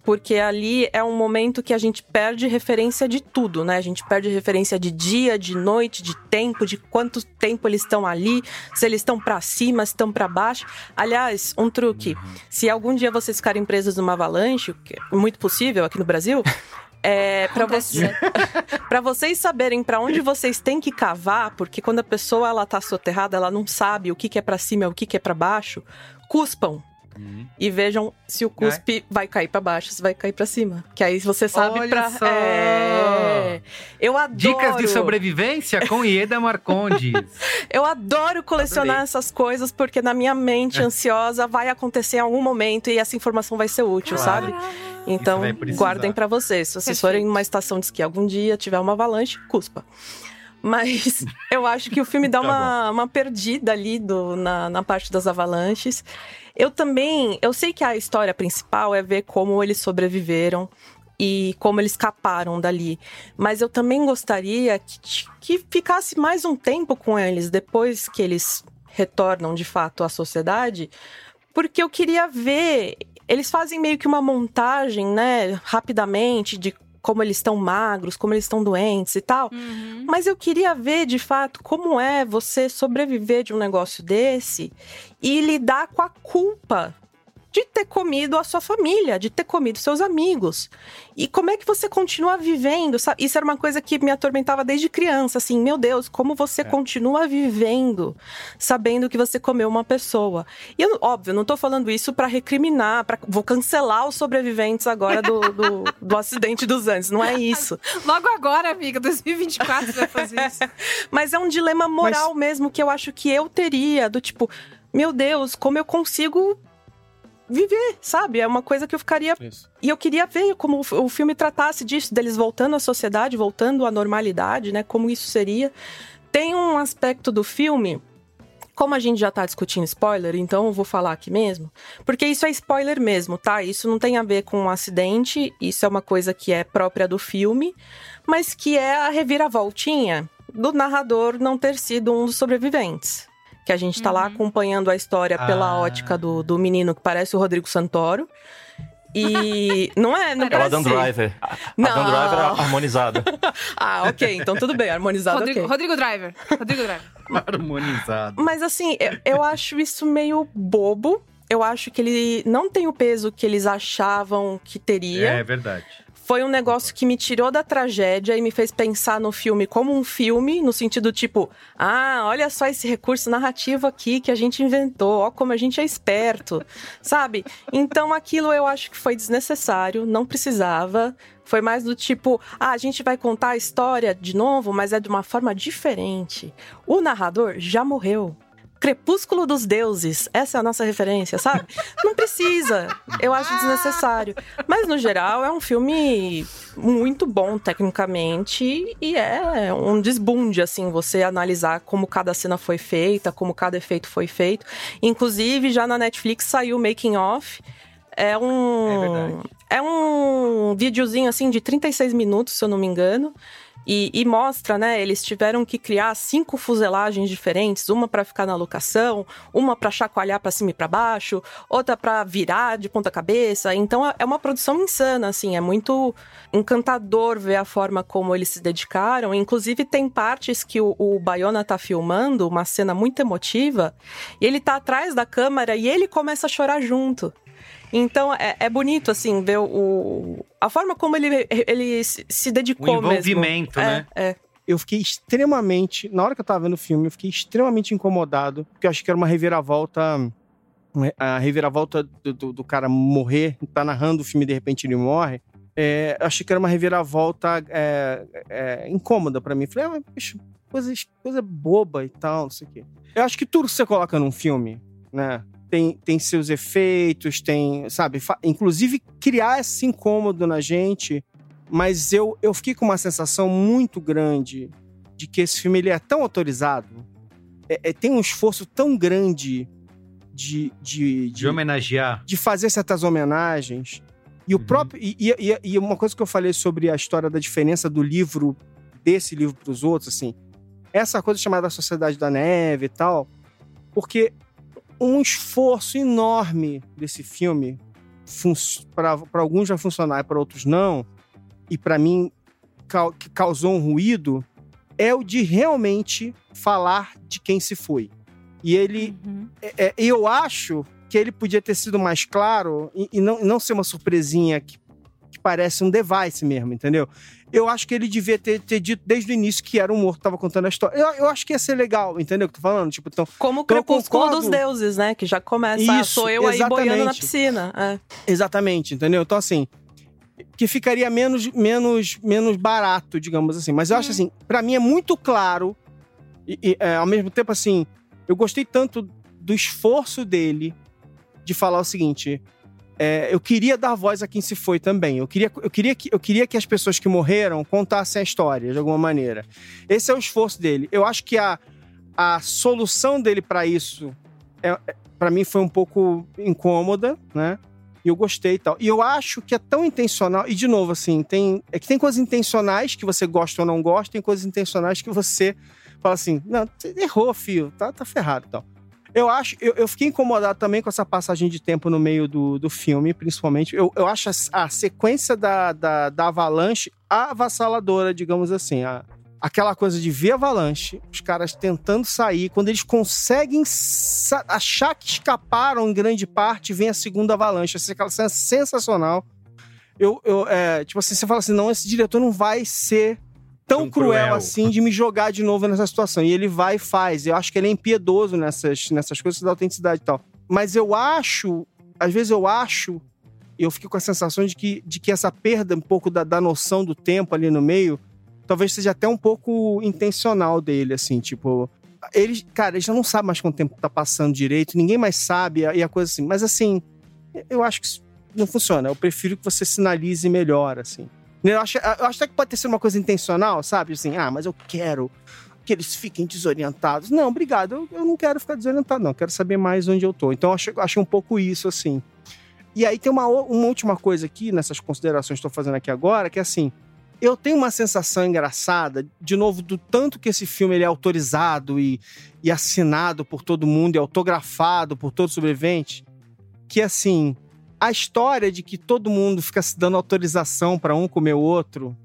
Porque ali é um momento que a gente perde referência de tudo, né? A gente perde referência de dia, de noite, de tempo, de quanto tempo eles estão ali, se eles estão pra cima, se estão pra baixo. Aliás, um truque: se algum dia vocês ficarem presos numa avalanche, o que é muito possível aqui no Brasil, é para você, para vocês saberem pra onde vocês têm que cavar, porque quando a pessoa ela tá soterrada, ela não sabe o que, que é pra cima e o que, que é pra baixo. Cuspam. E vejam se o cuspe vai cair pra baixo, se vai cair pra cima. Que aí você sabe Olha pra. só! É... Eu adoro. Dicas de sobrevivência com Ieda Marcondes. Eu adoro colecionar essas coisas porque na minha mente ansiosa vai acontecer em algum momento e essa informação vai ser útil, Claro. sabe? Então, guardem pra vocês. Se vocês forem numa estação de esqui algum dia, tiver uma avalanche, cuspa. Mas eu acho que o filme dá Tá uma, uma perdida ali do, na, na parte das avalanches. Eu também. Eu sei que a história principal é ver como eles sobreviveram e como eles escaparam dali. Mas eu também gostaria que, que ficasse mais um tempo com eles depois que eles retornam de fato à sociedade, porque eu queria ver. Eles fazem meio que uma montagem, né, rapidamente, de como eles estão magros, como eles estão doentes e tal. Mas eu queria ver, de fato, como é você sobreviver de um negócio desse e lidar com a culpa de ter comido a sua família, de ter comido seus amigos. E como é que você continua vivendo? sabe? Isso era uma coisa que me atormentava desde criança, assim, meu Deus, como você continua vivendo sabendo que você comeu uma pessoa. E eu, óbvio, não tô falando isso pra recriminar, para vou cancelar os sobreviventes agora do, do, do acidente dos Andes, não é isso. Logo agora, amiga, 2024 você vai fazer isso. Mas é um dilema moral mesmo que eu acho que eu teria, do tipo, meu Deus, como eu consigo viver, sabe? É uma coisa que eu ficaria. E eu queria ver como o o filme tratasse disso, deles voltando à sociedade, voltando à normalidade, né? Como isso seria. Tem um aspecto do filme. Como a gente já tá discutindo spoiler, então eu vou falar aqui mesmo. Porque isso é spoiler mesmo, tá? Isso não tem a ver com um acidente, isso é uma coisa que é própria do filme, mas que é a reviravoltinha do narrador não ter sido um dos sobreviventes. Que a gente tá lá acompanhando a história pela Ah. ótica do, do menino que parece o Rodrigo Santoro. E não é, não É parece. Adam Driver. Não. Adam Driver é harmonizado. Ah, ok, então tudo bem, harmonizado Rodrigo, ok. Rodrigo Driver. Rodrigo Driver. Harmonizado. Mas assim, eu, eu acho isso meio bobo. Eu acho que ele não tem o peso que eles achavam que teria. É verdade. Foi um negócio que me tirou da tragédia e me fez pensar no filme como um filme, no sentido tipo, ah, olha só esse recurso narrativo aqui que a gente inventou, ó como a gente é esperto, sabe? Então aquilo eu acho que foi desnecessário, não precisava. Foi mais do tipo, ah, a gente vai contar a história de novo, mas é de uma forma diferente. O narrador já morreu. Crepúsculo dos Deuses, essa é a nossa referência, sabe? Não precisa, eu acho desnecessário. Mas no geral é um filme muito bom tecnicamente e é um desbunde, assim, você analisar como cada cena foi feita, como cada efeito foi feito. Inclusive, já na Netflix saiu o Making Off. É um. É, um videozinho assim de 36 minutos, se eu não me engano. E, e mostra, né? Eles tiveram que criar cinco fuselagens diferentes, uma para ficar na locação, uma para chacoalhar para cima e para baixo, outra para virar de ponta cabeça. Então é uma produção insana, assim, é muito encantador ver a forma como eles se dedicaram. Inclusive tem partes que o, o Bayona tá filmando, uma cena muito emotiva, e ele tá atrás da câmera e ele começa a chorar junto. Então é, é bonito, assim, ver o, a forma como ele, ele se dedicou O envolvimento, mesmo. né? É, é. Eu fiquei extremamente. Na hora que eu tava vendo o filme, eu fiquei extremamente incomodado, porque eu achei que era uma reviravolta. A reviravolta do, do, do cara morrer, tá narrando o filme e de repente ele morre. É, eu achei que era uma reviravolta é, é, incômoda pra mim. Falei, ah, bicho, coisa, coisa boba e tal, não sei o quê. Eu acho que tudo que você coloca num filme, né? Tem, tem seus efeitos, tem, sabe? Inclusive criar esse incômodo na gente. Mas eu, eu fiquei com uma sensação muito grande de que esse filme ele é tão autorizado, é- é- tem um esforço tão grande de, de, De homenagear. de fazer certas homenagens. E o próprio. E, e- e uma coisa que eu falei sobre a história da diferença do livro, desse livro para os outros, assim, essa coisa chamada Sociedade da Neve e tal, porque um esforço enorme desse filme, para alguns vai funcionar e para outros não, e para mim que causou um ruído, é o de realmente falar de quem se foi. E ele. é- é- eu acho que ele podia ter sido mais claro e, e não, não ser uma surpresinha que, que parece um device mesmo, entendeu? Eu acho que ele devia ter, ter dito desde o início que era um morto que tava contando a história. Eu, eu acho que ia ser legal, entendeu o que eu tô falando? Tipo, então, Como o então Crepúsculo dos Deuses, né? Que já começa, ah, Isso, sou eu aí boiando na exatamente. piscina. É. Exatamente, entendeu? Então, assim, que ficaria menos, menos, menos barato, digamos assim. Mas eu acho assim, pra mim é muito claro, e, e, é, ao mesmo tempo, assim, eu gostei tanto do esforço dele de falar o seguinte. É, eu queria dar voz a quem se foi também. Eu queria, eu, queria que, eu queria que as pessoas que morreram contassem a história de alguma maneira. Esse é o esforço dele. Eu acho que a, a solução dele pra isso, é, é, para mim, foi um pouco incômoda, né? E eu gostei e tal. E eu acho que é tão intencional. E, de novo, assim, tem. É que tem coisas intencionais que você gosta ou não gosta, tem coisas intencionais que você fala assim: não, errou, filho, tá, tá ferrado e tal. Eu acho, eu, eu fiquei incomodado também com essa passagem de tempo no meio do, do filme, principalmente. Eu, eu acho a, a sequência da, da, da Avalanche avassaladora, digamos assim. A, aquela coisa de ver a Avalanche, os caras tentando sair, quando eles conseguem achar que escaparam em grande parte, vem a segunda Avalanche. Assim, aquela cena sensacional. Eu, eu, é, tipo assim, você fala assim, não, esse diretor não vai ser tão Tão cruel, cruel. assim de me jogar de novo nessa situação. E ele vai e faz. Eu acho que ele é impiedoso nessas, nessas coisas da autenticidade e tal. Mas eu acho, às vezes eu acho, e eu fico com a sensação de que, de que essa perda um pouco da, da noção do tempo ali no meio, talvez seja até um pouco intencional dele, assim, tipo. Eles, cara, eles já não sabem mais quanto tempo tá passando direito, ninguém mais sabe, e a coisa assim. Mas assim, eu acho que isso não funciona. Eu prefiro que você sinalize melhor, assim. Eu acho, eu acho até que pode ter sido uma coisa intencional, sabe? Assim, ah, mas eu quero que eles fiquem desorientados. Não, obrigado, eu, eu não quero ficar desorientado, não. Eu quero saber mais onde eu tô. Então, eu acho, eu acho um pouco isso, assim. E aí tem uma, uma última coisa aqui, nessas considerações que estou fazendo aqui agora, que é assim, eu tenho uma sensação engraçada, de novo, do tanto que esse filme ele é autorizado e, e assinado por todo mundo, e autografado por todo sobrevivente, que assim, a história de que todo mundo fica se dando autorização para um comer o outro,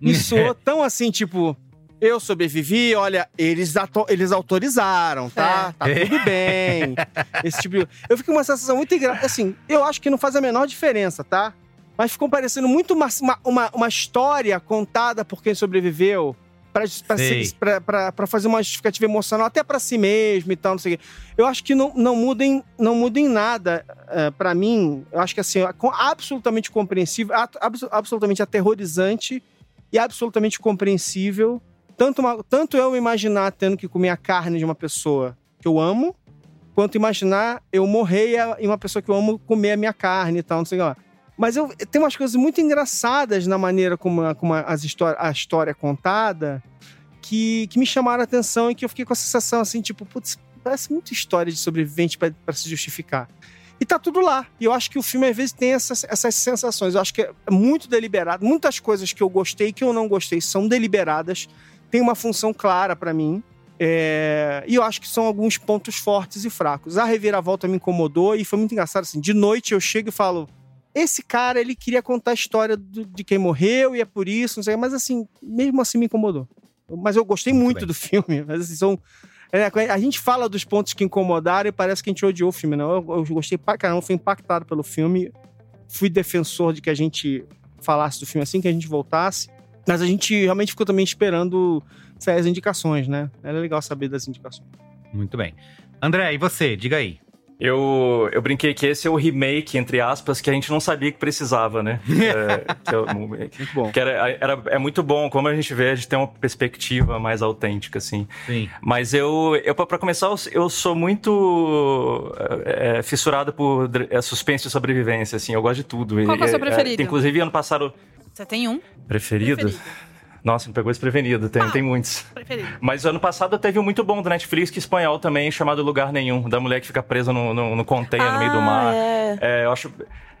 me soou tão assim, tipo, eu sobrevivi, olha, eles, eles autorizaram, tá? Tá tudo bem. Esse tipo de... Eu fico com uma sensação muito engraçada. Assim, eu acho que não faz a menor diferença, tá? Mas ficou parecendo muito uma, uma, uma história contada por quem sobreviveu pra fazer uma justificativa emocional até pra si mesmo e tal, não sei o quê. Eu acho que não, não, muda, em, não muda em nada eh, pra mim. Eu acho que assim, é absolutamente compreensível, absolutamente aterrorizante e absolutamente compreensível. Tanto, uma- tanto eu imaginar tendo que comer a carne de uma pessoa que eu amo, quanto imaginar eu morrer e uma pessoa que eu amo comer a minha carne e tal, não sei o que lá. Mas eu, tem umas coisas muito engraçadas na maneira como, a- como as histó a história é contada que, que me chamaram a atenção e que eu fiquei com a sensação assim, tipo, putz, parece muita história de sobrevivente pra se justificar. E tá tudo lá. E eu acho que o filme, às vezes, tem essas, essas sensações. Eu acho que é muito deliberado. Muitas coisas que eu gostei que eu não gostei são deliberadas. Tem uma função clara para mim. É... E eu acho que são alguns pontos fortes e fracos. A reviravolta me incomodou e foi muito engraçado. Assim, de noite eu chego e falo: esse cara, ele queria contar a história do, de quem morreu e é por isso, não sei, mas assim, mesmo assim me incomodou. Mas eu gostei muito, muito do filme. Mas assim, são. É, a gente fala dos pontos que incomodaram e parece que a gente odiou o filme, não. Eu, eu gostei pra caramba, fui impactado pelo filme. Fui defensor de que a gente falasse do filme assim, que a gente voltasse. Mas a gente realmente ficou também esperando sair as indicações, né? Era legal saber das indicações. Muito bem. André, e você? Diga aí. Eu, eu brinquei que esse é o remake, entre aspas, que a gente não sabia que precisava, né? é, que, é, muito bom. Que era, era, é muito bom, como a gente vê, a gente tem uma perspectiva mais autêntica, assim. Sim. Mas eu, eu para começar, eu sou muito é, fissurado por é, suspense e sobrevivência, assim. Eu gosto de tudo. Qual é o seu preferido? inclusive, ano passado... Você tem um? Preferido? preferido. Nossa, me pegou desprevenido, tem, ah, tem muitos. Preferido. Mas ano passado teve um muito bom do Netflix, que é espanhol também, chamado Lugar Nenhum, da mulher que fica presa no, no, no container ah, no meio do ah, mar. É. É, eu acho.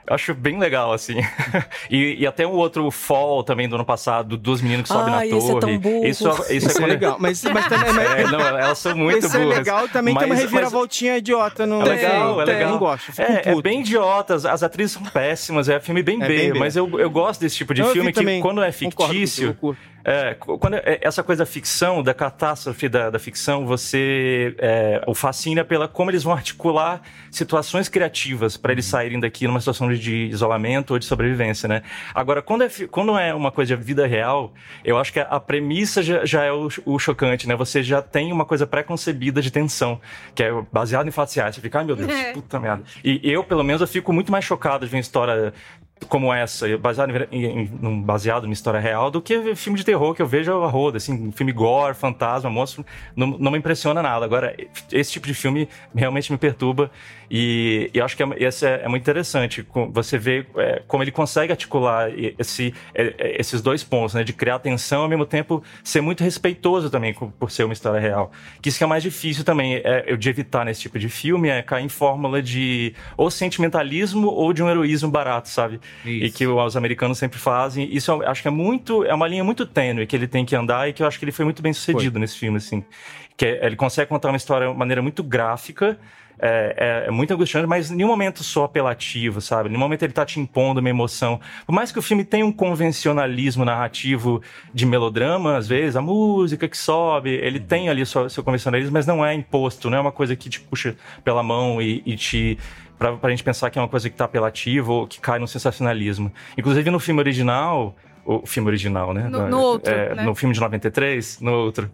Eu acho bem legal, assim. e, e, até um outro Fall também do ano passado, duas meninas que sobem na torre. É tão burro. Isso, isso, isso é, é legal. Mas, mas também. Mas... É, não, elas são muito isso burras. é legal, também mas, tem uma reviravoltinha mas... idiota no. É legal, é legal. Eu não gosto. É, é, bem idiotas. As atrizes são péssimas, é filme bem é B, bem mas eu, eu gosto desse tipo de eu filme que também. quando é fictício. Concordo, é, quando é, essa coisa da ficção, da catástrofe da, da ficção, você é, o fascina pela como eles vão articular situações criativas para eles saírem daqui numa situação de, isolamento ou de sobrevivência, né? Agora, quando é, quando é uma coisa de vida real, eu acho que a premissa já, já é o, o, chocante, né? Você já tem uma coisa pré-concebida de tensão, que é baseado em fatos reais. Você fica, ai meu Deus, é. puta merda. E eu, pelo menos, eu fico muito mais chocado de ver uma história como essa, baseado em, em, baseado numa história real, do que filme de terror que eu vejo a roda, assim, filme gore, fantasma, monstro, não, não me impressiona nada. Agora, esse tipo de filme realmente me perturba e, e acho que é, esse é, é, muito interessante. Você vê é, como ele consegue articular esse, é, é, esses dois pontos, né? De criar tensão ao mesmo tempo ser muito respeitoso também por ser uma história real. Que isso que é mais difícil também é, de evitar nesse tipo de filme, é cair em fórmula de ou sentimentalismo ou de um heroísmo barato, sabe? Isso. E que os americanos sempre fazem. Isso eu acho que é muito, é uma linha muito tênue que ele tem que andar e que eu acho que ele foi muito bem sucedido foi. nesse filme, assim. Que ele consegue contar uma história de maneira muito gráfica, é, é, é, muito angustiante, mas em nenhum momento só apelativo, sabe? Em nenhum momento ele tá te impondo uma emoção. Por mais que o filme tenha um convencionalismo narrativo de melodrama, às vezes, a música que sobe, ele tem ali seu, seu convencionalismo, mas não é imposto, não é uma coisa que te puxa pela mão e, e te pra, pra gente pensar que é uma coisa que tá apelativa ou que cai no sensacionalismo. Inclusive no filme original, o filme original, né? No, no outro, é, né? No filme de 93, no outro.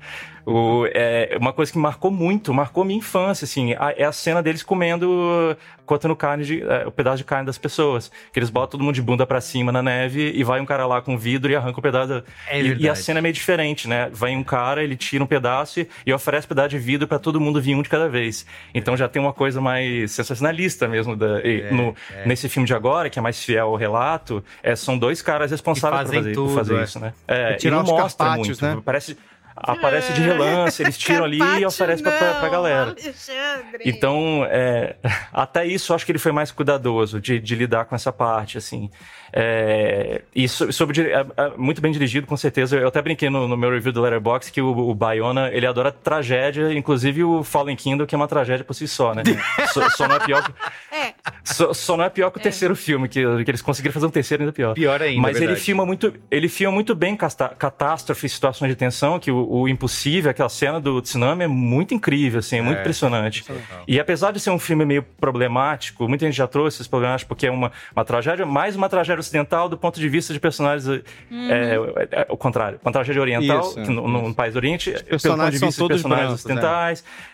O, é, uma coisa que marcou muito, marcou minha infância, assim, a, é a cena deles comendo, cortando carne, de, é, o pedaço de carne das pessoas. Que eles botam todo mundo de bunda para cima na neve e vai um cara lá com vidro e arranca o um pedaço. É e, e, a cena é meio diferente, né? Vai um cara, ele tira um pedaço e, e oferece um pedaço de vidro para todo mundo vir um de cada vez. Então já tem uma coisa mais sensacionalista mesmo. Da, é, no, é. Nesse filme de agora, que é mais fiel ao relato, é, são dois caras responsáveis por fazer, tudo, por fazer isso, né? É, e não mostra muito. Né? Parece aparece de relance, eles tiram ali e oferecem pra, pra, pra galera. Alexandre. Então, é, até isso, acho que ele foi mais cuidadoso de, de lidar com essa parte, assim. É, e sobre, é, é, muito bem dirigido, com certeza. Eu até brinquei no, no meu review do Letterboxd que o, o Bayona, ele adora tragédia, inclusive o Fallen Kingdom, que é uma tragédia por si só, né? só, só, não é pior que, é. Só, só, não é pior que o é. terceiro filme, que, que, eles conseguiram fazer um terceiro ainda pior. Pior ainda, Mas ele filma muito, ele filma muito bem catástrofe, situações de tensão, que o, o, impossível, aquela cena do tsunami é muito incrível, assim, é muito impressionante. E apesar de ser um filme meio problemático, muita gente já trouxe esses problemas porque é uma, uma tragédia, mais uma tragédia ocidental do ponto de vista de personagens. Uhum. É, é, é, o contrário. Uma tragédia oriental, isso, no, no, país do Oriente, pelo ponto de vista de personagens brancos, ocidentais. É,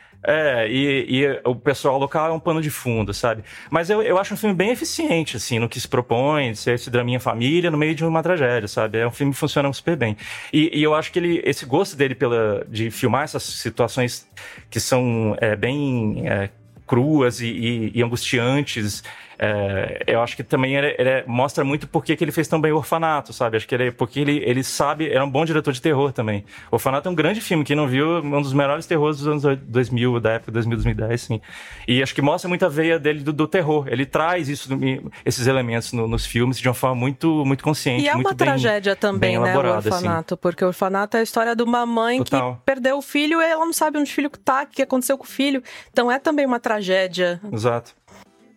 e, e, o pessoal local é um pano de fundo, sabe? Mas eu, eu acho um filme bem eficiente, assim, no que se propõe, de ser esse draminha família no meio de uma tragédia, sabe? É um filme que funciona super bem. E, e eu acho que ele, esse gosto dele pela, de filmar essas situações que são é, bem é, cruas e, e angustiantes É, eu acho que também ele, ele, mostra muito porque que ele fez tão bem o Orfanato, sabe? Acho que ele, porque ele, ele sabe, era um bom diretor de terror também. O Orfanato é um grande filme, quem não viu, um dos melhores terrores dos anos 2000, da época 2000, 2010, sim. E acho que mostra muito a veia dele do, do terror. Ele traz isso, esses elementos no, nos filmes de uma forma muito, muito consciente. E é uma bem, tragédia também, né, o assim. orfanato, assim. porque o orfanato é a história de uma mãe Total. que perdeu o filho e ela não sabe onde o filho tá, o que aconteceu com o filho. Então é também uma tragédia. Exato.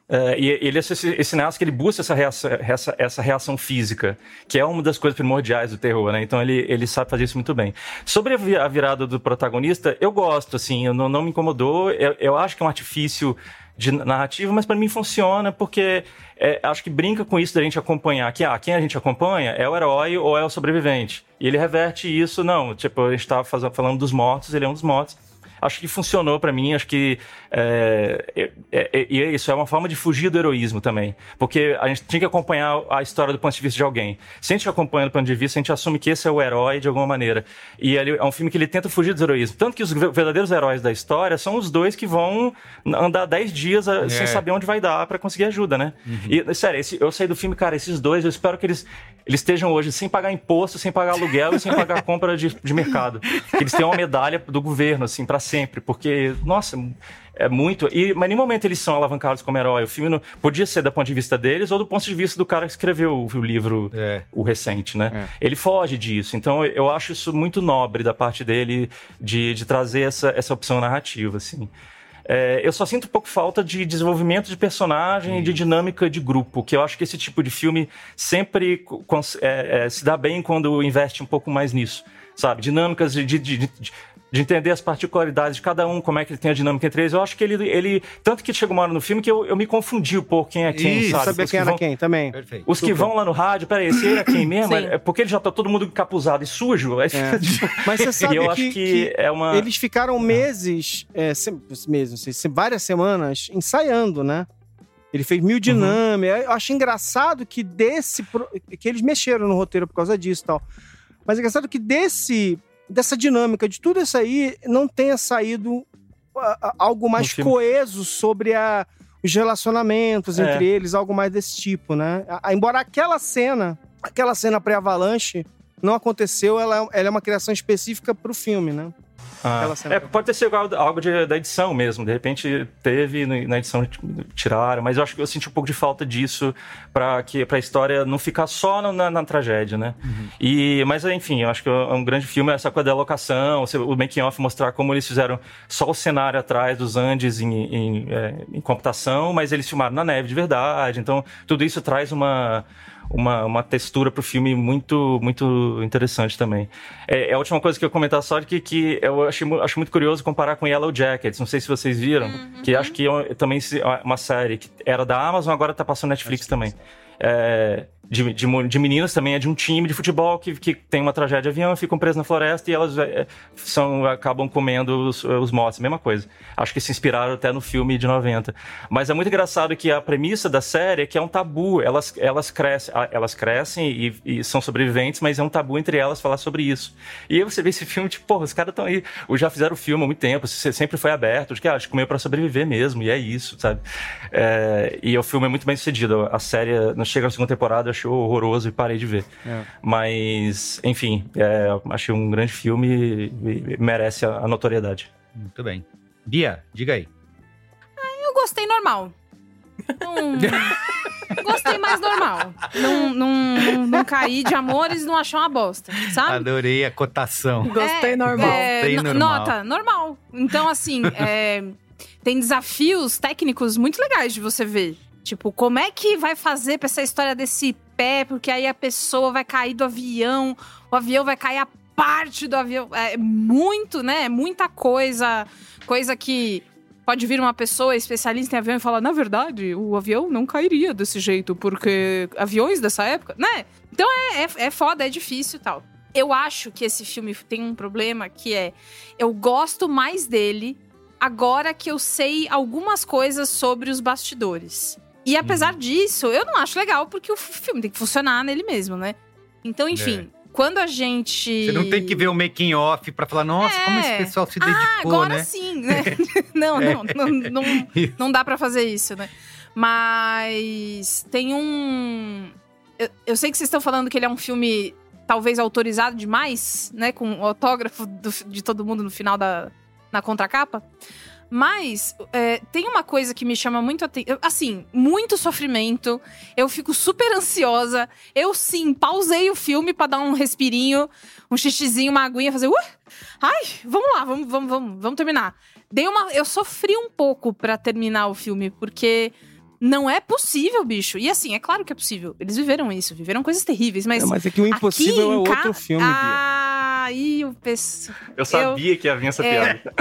Uh, e ele é esse, cineasta que ele busca essa reação, essa, essa reação física, que é uma das coisas primordiais do terror, né? Então ele, ele sabe fazer isso muito bem. Sobre a virada do protagonista, eu gosto, assim, não, não me incomodou. Eu, eu acho que é um artifício de narrativa, mas para mim funciona porque é, acho que brinca com isso da gente acompanhar que ah, quem a gente acompanha é o herói ou é o sobrevivente. E ele reverte isso, não, tipo, a gente estava falando dos mortos, ele é um dos mortos acho que funcionou para mim, acho que é, é, é, é, isso é uma forma de fugir do heroísmo também, porque a gente tinha que acompanhar a história do ponto de vista de alguém. Se a gente acompanha do ponto de vista, a gente assume que esse é o herói de alguma maneira. E ele é um filme que ele tenta fugir do heroísmo. Tanto que os verdadeiros heróis da história são os dois que vão andar 10 dias a, sem é. saber onde vai dar para conseguir ajuda, né? Uhum. E, sério, esse, eu saí do filme, cara, esses dois, eu espero que eles, eles estejam hoje sem pagar imposto, sem pagar aluguel e sem pagar compra de, de mercado. Que eles tenham uma medalha do governo, assim, para sempre, porque, nossa, é muito. E, mas em nenhum momento eles são alavancados como herói. O filme não, podia ser do ponto de vista deles ou do ponto de vista do cara que escreveu o, o livro, é. o recente, né? É. Ele foge disso. Então eu acho isso muito nobre da parte dele de, de trazer essa, essa opção narrativa, assim. É, eu só sinto um pouco falta de desenvolvimento de personagem e de dinâmica de grupo, que eu acho que esse tipo de filme sempre é, é, se dá bem quando investe um pouco mais nisso, sabe? Dinâmicas de, de, de, de de entender as particularidades de cada um, como é que ele tem a dinâmica entre eles. Eu acho que ele. ele tanto que chega uma hora no filme que eu, eu me confundi um pouco quem é quem, Isso, sabe? saber quem era vão, quem também. Perfeito. Os Super. que vão lá no rádio, peraí, esse ele é quem mesmo? é porque ele já tá todo mundo encapuzado e sujo. Aí é. tipo... Mas você sabe eu que, acho que, que, é uma. Eles ficaram meses, é, meses, não sei, várias semanas ensaiando, né? Ele fez mil dinâmicas. Uhum. Eu acho engraçado que desse. que eles mexeram no roteiro por causa disso e tal. Mas é engraçado que desse dessa dinâmica, de tudo isso aí, não tenha saído uh, algo mais coeso sobre a, os relacionamentos é. entre eles, algo mais desse tipo, né? Embora aquela cena, aquela cena pré-avalanche não aconteceu, ela, ela é uma criação específica para o filme, né? Ah, é, pode ter sido algo de, da edição mesmo. De repente teve na edição tiraram, mas eu acho que eu senti um pouco de falta disso para que para a história não ficar só na, na tragédia, né? Uhum. E mas enfim, eu acho que é um grande filme essa coisa da locação, o making off mostrar como eles fizeram só o cenário atrás dos Andes em, em, é, em computação, mas eles filmaram na neve de verdade. Então tudo isso traz uma uma, uma textura pro filme muito muito interessante também. É, é, a última coisa que eu comentar só que, que eu achei, acho muito curioso comparar com Yellow Jackets. Não sei se vocês viram, uhum. que acho que é também uma série que era da Amazon, agora tá passando Netflix, Netflix. também. É, de, de, de, meninas também é de um time de futebol que, que tem uma tragédia de avião, ficam presas na floresta e elas é, são, acabam comendo os, os mortos, mesma coisa. Acho que se inspiraram até no filme de 90. Mas é muito engraçado que a premissa da série é que é um tabu. Elas, elas, crescem, elas crescem e, e são sobreviventes, mas é um tabu entre elas falar sobre isso. E aí você vê esse filme, tipo, porra, os caras estão aí, já fizeram o filme há muito tempo, sempre foi aberto, de que ah, acho que comeu pra sobreviver mesmo, e é isso, sabe? É, e o filme é muito bem sucedido. A série, não chega na segunda temporada, achei horroroso e parei de ver. É. Mas, enfim, é, achei um grande filme e merece a, a notoriedade. Muito bem. Bia, diga aí. Ah, eu gostei normal. Não... Gostei mais normal. Não, não, não, caí de amores e não achou uma bosta, sabe? Adorei a cotação. Gostei é, normal. É, Gostei normal. Nota, normal. Então, assim, é, tem desafios técnicos muito legais de você ver. Tipo, como é que vai fazer pra essa história desse pé? Porque aí a pessoa vai cair do avião, o avião vai cair a parte do avião. É muito, né? É muita coisa. Coisa que pode vir uma pessoa especialista em avião e falar: na verdade, o avião não cairia desse jeito, porque aviões dessa época, né? Então é, é, é foda, é difícil e tal. Eu acho que esse filme tem um problema que é: eu gosto mais dele agora que eu sei algumas coisas sobre os bastidores. E apesar uhum. disso, eu não acho legal, porque o filme tem que funcionar nele mesmo, né? Então, enfim. É. Quando a gente. Você não tem que ver o making off para falar, nossa, é. como esse pessoal se dedicou, ah, agora né? sim, né? não, não, não, não, não dá para fazer isso, né? Mas tem um. Eu, eu sei que vocês estão falando que ele é um filme talvez autorizado demais, né? Com o autógrafo do, de todo mundo no final da na contracapa. Mas é, tem uma coisa que me chama muito atenção. Assim, muito sofrimento. Eu fico super ansiosa. Eu sim, pausei o filme para dar um respirinho, um xixizinho, uma aguinha, fazer. Uh! Ai, vamos lá, vamos, vamos, vamos, vamos terminar. Dei uma. Eu sofri um pouco para terminar o filme, porque não é possível, bicho. E assim, é claro que é possível. Eles viveram isso, viveram coisas terríveis, mas. É, mas é que o impossível é outro ca... filme, ah, Bia. o pessoal. Eu sabia eu... que ia vir essa é... piada.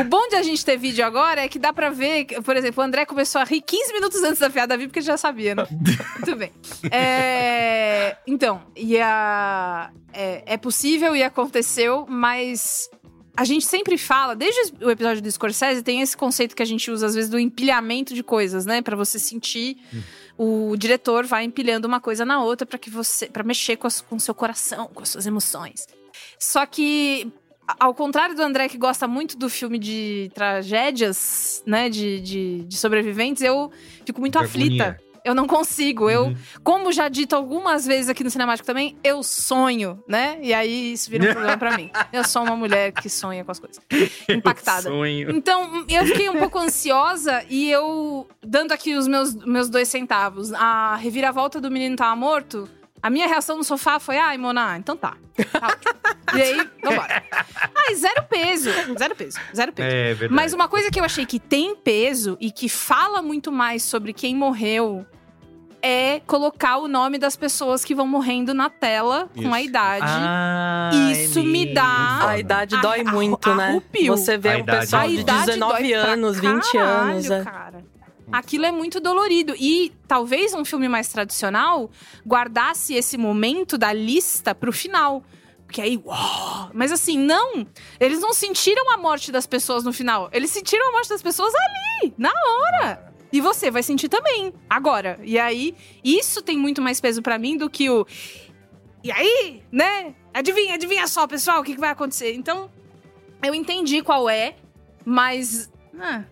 o bom de a gente ter vídeo agora é que dá pra ver. Por exemplo, o André começou a rir 15 minutos antes da piada vir, porque já sabia, né? Muito bem. É... Então, e a... é, é possível e aconteceu, mas a gente sempre fala, desde o episódio do Scorsese, tem esse conceito que a gente usa às vezes do empilhamento de coisas, né? Para você sentir. Hum. O diretor vai empilhando uma coisa na outra para que você. para mexer com, o seu coração, com as suas emoções. Só que. Ao contrário do André, que gosta muito do filme de tragédias, né? De, de, de sobreviventes, eu fico muito aflita eu não consigo. Uhum. Eu, como já dito algumas vezes aqui no Cinemático também, eu sonho, né? E aí isso vira um problema pra mim. Eu sou uma mulher que sonha com as coisas. Impactada. Eu sonho. Então, eu fiquei um pouco ansiosa e eu, dando aqui os meus, meus dois centavos, a reviravolta do menino tava morto. A minha reação no sofá foi, ai, Mona, então tá. tá e aí, vambora. Ai, zero peso. Zero peso. Zero peso. É verdade. Mas uma coisa que eu achei que tem peso e que fala muito mais sobre quem morreu é colocar o nome das pessoas que vão morrendo na tela Isso. com a idade. Ah, Isso me dá. A idade a, dói muito, a, né? Você vê um pessoal de 19 anos, 20 anos. É. Cara. Aquilo é muito dolorido. E talvez um filme mais tradicional guardasse esse momento da lista pro final. Porque aí, uau! Mas assim, não! Eles não sentiram a morte das pessoas no final. Eles sentiram a morte das pessoas ali, na hora. E você vai sentir também, agora. E aí, isso tem muito mais peso para mim do que o. E aí, né? Adivinha, adivinha só, pessoal, o que, que vai acontecer. Então, eu entendi qual é, mas. Ah,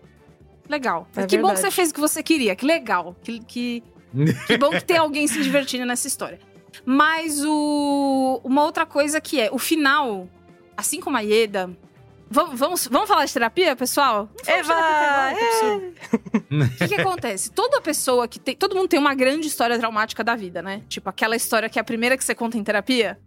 legal. É que verdade. bom que você fez o que você queria, que legal. Que, que, que bom que tem alguém se divertindo nessa história. Mas o, uma outra coisa que é, o final, assim como a Ieda, Vamos, vamos, vamos falar de terapia, pessoal? Eva! É. O que, que acontece? Toda pessoa que tem. Todo mundo tem uma grande história traumática da vida, né? Tipo, aquela história que é a primeira que você conta em terapia.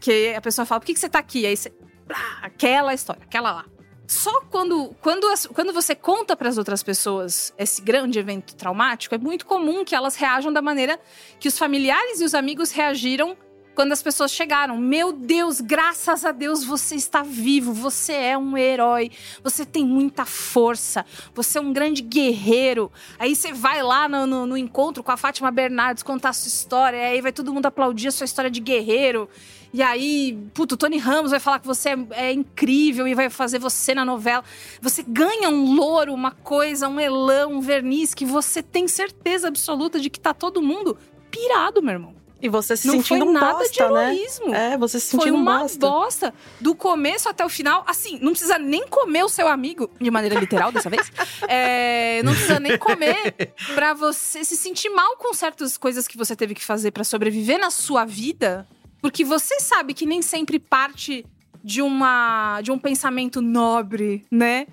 Que a pessoa fala, por que, que você tá aqui? Aí você. Ah, aquela história, aquela lá. Só quando, quando, quando você conta para as outras pessoas esse grande evento traumático, é muito comum que elas reajam da maneira que os familiares e os amigos reagiram quando as pessoas chegaram. Meu Deus, graças a Deus você está vivo, você é um herói, você tem muita força, você é um grande guerreiro. Aí você vai lá no, no, no encontro com a Fátima Bernardes contar a sua história, aí vai todo mundo aplaudir a sua história de guerreiro. E aí, puto, o Tony Ramos vai falar que você é, é, incrível e vai fazer você na novela. Você ganha um louro, uma coisa, um elão, um verniz que você tem certeza absoluta de que tá todo mundo pirado, meu irmão. E você se não sentindo foi nada bosta, de né? heroísmo. Né? É, você se sentindo Foi uma bosta. bosta. Do começo até o final. Assim, não precisa nem comer o seu amigo, de maneira literal dessa vez. É, não precisa nem comer pra você se sentir mal com certas coisas que você teve que fazer para sobreviver na sua vida. Porque você sabe que nem sempre parte de uma de um pensamento nobre, né?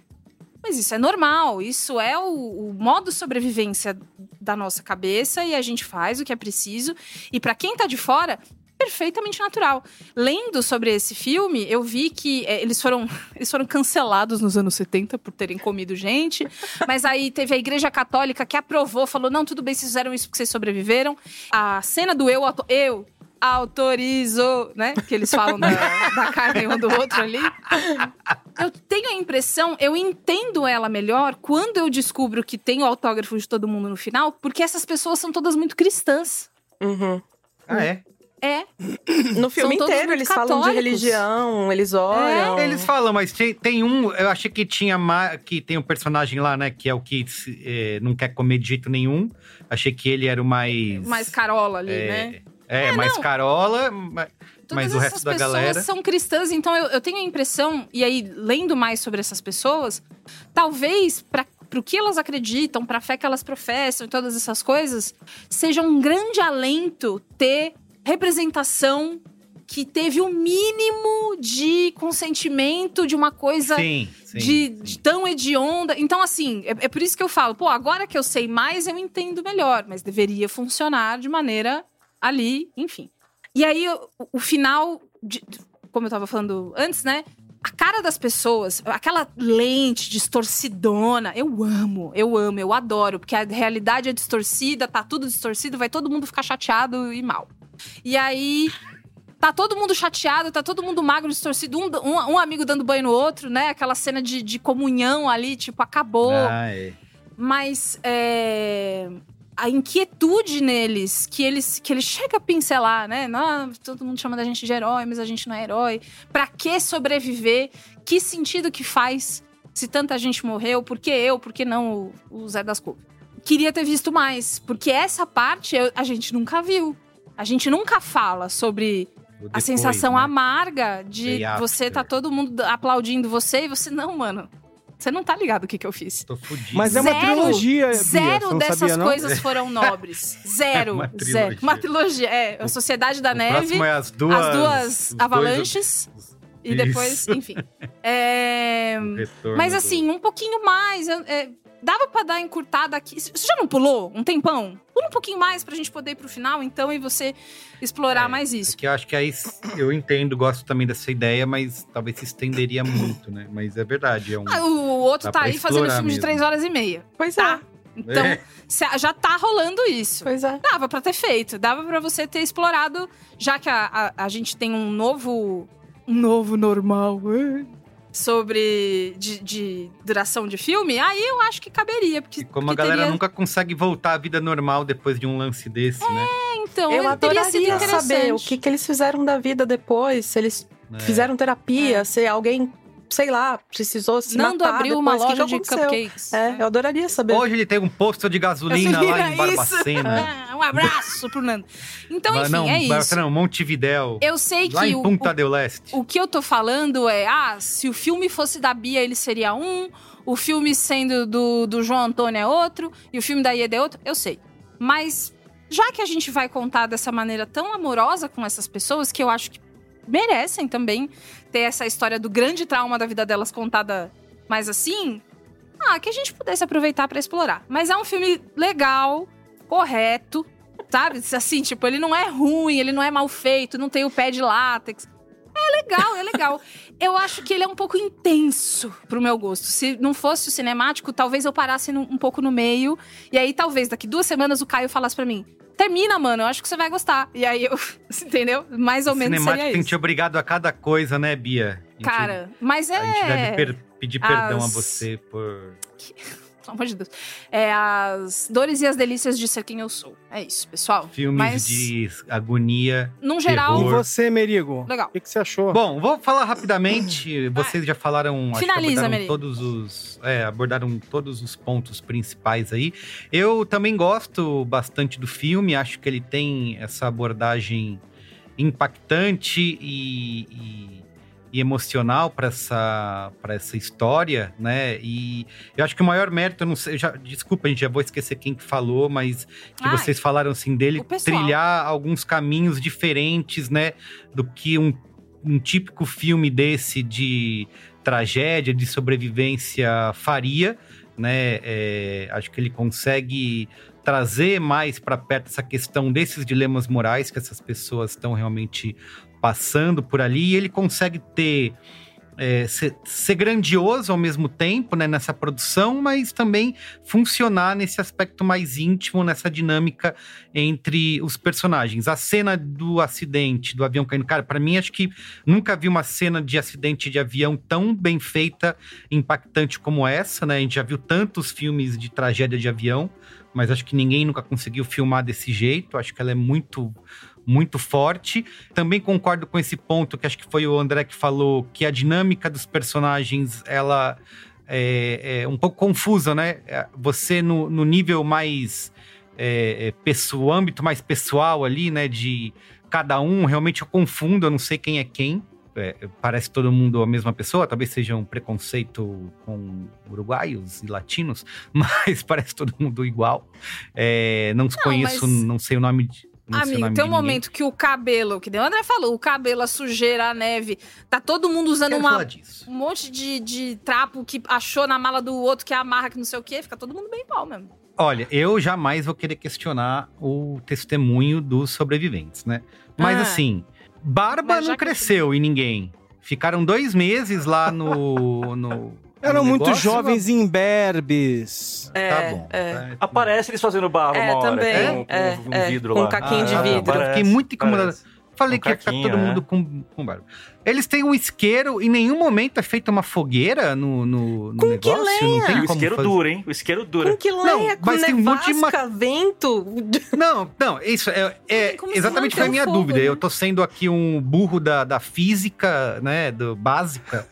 Mas isso é normal, isso é o, o modo sobrevivência da nossa cabeça e a gente faz o que é preciso. E para quem tá de fora, perfeitamente natural. Lendo sobre esse filme, eu vi que é, eles, foram, eles foram cancelados nos anos 70 por terem comido gente, mas aí teve a Igreja Católica que aprovou, falou: não, tudo bem, vocês fizeram isso porque vocês sobreviveram. A cena do eu, eu autorizo, né? Que eles falam da, da carne um do outro ali. Eu tenho a impressão, eu entendo ela melhor quando eu descubro que tem o autógrafo de todo mundo no final, porque essas pessoas são todas muito cristãs. Uhum. Ah, é? É. No filme inteiro eles católicos. falam de religião, eles oram. É. Eles falam, mas tem, tem, um. Eu achei que tinha que tem um personagem lá, né? Que é o que é, não quer comer de jeito nenhum. Achei que ele era o mais. Mais carola ali, é, né? É, é mais não. carola, mas, mas o resto da galera. pessoas são cristãs, então eu, eu, tenho a impressão, e aí, lendo mais sobre essas pessoas, talvez para pro que elas acreditam, pra fé que elas professam e todas essas coisas, seja um grande alento ter representação que teve o mínimo de consentimento de uma coisa sim, sim, de, sim. de tão hedionda. Então, assim, é, é, por isso que eu falo, pô, agora que eu sei mais, eu entendo melhor, mas deveria funcionar de maneira ali, enfim. E aí, o, o final, de, como eu tava falando antes, né? A cara das pessoas, aquela lente distorcidona, eu amo, eu amo, eu adoro, porque a realidade é distorcida, tá tudo distorcido, vai todo mundo ficar chateado e mal. E aí, tá todo mundo chateado, tá todo mundo magro, distorcido, um, um, um amigo dando banho no outro, né? Aquela cena de, de comunhão ali, tipo, acabou. Ah, é. Mas é, a inquietude neles, que eles que ele chega a pincelar, né? Não, todo mundo chama da gente de herói, mas a gente não é herói. Pra que sobreviver? Que sentido que faz se tanta gente morreu? Por que eu? Por que não o, o Zé das Couves? Queria ter visto mais, porque essa parte eu, a gente nunca viu. A gente nunca fala sobre Depois, a sensação né? amarga de você tá todo mundo aplaudindo você e você, não, mano. Você não tá ligado o que, que eu fiz. Tô fudido. Mas é uma Zero, trilogia, Bia, Zero você não dessas sabia, não? coisas foram nobres. Zero. É uma zero. trilogia. Uma trilogia. É, a Sociedade da O Neve. é as duas, as duas os dois- avalanches. E depois, Isso. enfim. É, Mas assim, um pouquinho mais. é, dava pra dar encurtada aqui. Você já não pulou um tempão? Pula um pouquinho mais pra gente poder ir pro final, então, e você explorar mais isso. Que eu acho que aí eu entendo, gosto também dessa ideia, mas talvez se estenderia muito, né? Mas é verdade, é um. Ah, o outro tá aí fazendo filme de mesmo. três horas e meia. Pois Tá. é. Então, É. já tá rolando isso. Pois é. Dava pra ter feito, dava pra você ter explorado, já que a, a, a gente tem um novo. Um novo normal. Sobre. De, de duração de filme, aí eu acho que caberia. Porque, Como a galera teria- nunca consegue voltar à vida normal depois de um lance desse, né? É, então, eu teria sido adoraria saber o que, que eles fizeram da vida depois, se eles É. fizeram terapia, É. se alguém, sei lá, precisou se Nando matar abriu depois, uma o que loja que de cupcakes. É, eu adoraria saber. Hoje ele tem um posto de gasolina lá em. Barbacena. Ah, um abraço pro Nando. Então, enfim, não, é isso. Barbacena, não, Montevidéu. Eu sei lá que em o- Punta o, del Leste. O que eu tô falando é, ah, se o filme fosse da Bia, ele seria um, o filme sendo do, do João Antônio é outro, e o filme da Ieda é outro, eu sei. Mas, já que a gente vai contar dessa maneira tão amorosa com essas pessoas, que eu acho que merecem também ter essa história do grande trauma da vida delas contada mais assim, ah, que a gente pudesse aproveitar pra explorar. Mas é um filme legal, correto, sabe? Assim, tipo, ele não é ruim, ele não é mal feito, não tem o pé de látex. É legal, é legal. Eu acho que ele é um pouco intenso pro meu gosto. Se não fosse o cinemático, talvez eu parasse num- um pouco no meio. E aí, talvez, daqui duas semanas, o Caio falasse pra mim: termina, mano, eu acho que você vai gostar. E aí eu. Entendeu? Mais ou menos Cinemático seria tem isso. te obrigado a cada coisa, né, Bia? A gente- Cara, mas é. A gente deve per- pedir perdão a as- você por. Pelo amor de Deus. É as dores e as delícias de ser quem eu sou. É isso, pessoal. Filmes Mas, de agonia. num geral, E terror. você, Merigo? Legal. O que, que você achou? Bom, vou falar rapidamente. Vocês já falaram, acho que Finaliza, abordaram Merigo. todos os, é, abordaram todos os pontos principais aí. Eu também gosto bastante do filme. Acho que ele tem essa abordagem impactante e, e- e emocional para essa para essa história, né? E eu acho que o maior mérito, eu não sei, já, desculpa, a gente já vou esquecer quem que falou, mas que Ai, vocês falaram assim dele trilhar alguns caminhos diferentes, né, do que um, um típico filme desse de tragédia, de sobrevivência faria, né? É, acho que ele consegue trazer mais para perto essa questão desses dilemas morais que essas pessoas estão realmente passando por ali. E ele consegue ter é, ser, ser grandioso ao mesmo tempo né, nessa produção, mas também funcionar nesse aspecto mais íntimo, nessa dinâmica entre os personagens. A cena do acidente do avião caindo, cara, para mim acho que nunca vi uma cena de acidente de avião tão bem feita, impactante como essa, né? A gente já viu tantos filmes de tragédia de avião, mas acho que ninguém nunca conseguiu filmar desse jeito. Acho que ela é muito muito forte. Também concordo com esse ponto que acho que foi o André que falou que a dinâmica dos personagens ela é, é um pouco confusa, né? É, Você no, no nível mais é, é, pessoal, âmbito mais pessoal ali, né? De cada um, realmente eu confundo, eu não sei quem é quem. é, parece todo mundo a mesma pessoa, talvez seja um preconceito com uruguaios e latinos, mas parece todo mundo igual. É, não, não conheço, mas... não sei o nome de. Amigo, tem um momento que o cabelo, que o André falou, o cabelo, a sujeira, a neve, tá todo mundo usando uma, um monte de, de trapo que achou na mala do outro, que amarra, que não sei o quê, fica todo mundo bem mal mesmo. Olha, eu jamais vou querer questionar o testemunho dos sobreviventes, né? Mas ah. assim, barba não cresceu que... em ninguém. Ficaram dois meses lá no. no Eram muito jovens e imberbes. É, tá bom. É. é. Aparece eles fazendo barba é, uma hora. Também, é, com, um é, vidro lá. Com um caquinho ah, de vidro. Eu fiquei muito incomodado. Falei um que ia ficar todo mundo com, com barba. Eles têm um isqueiro, em nenhum momento é feita uma fogueira no, no, no com negócio. Que lenha? Não tem o isqueiro fazer. dura, hein? O isqueiro dura. Com que lenha? Não, com mas nevasca, tem um monte de ma... vento? Não, não, isso é, é exatamente foi a minha fogo, dúvida. Né? Eu tô sendo aqui um burro da, da física, né, do básica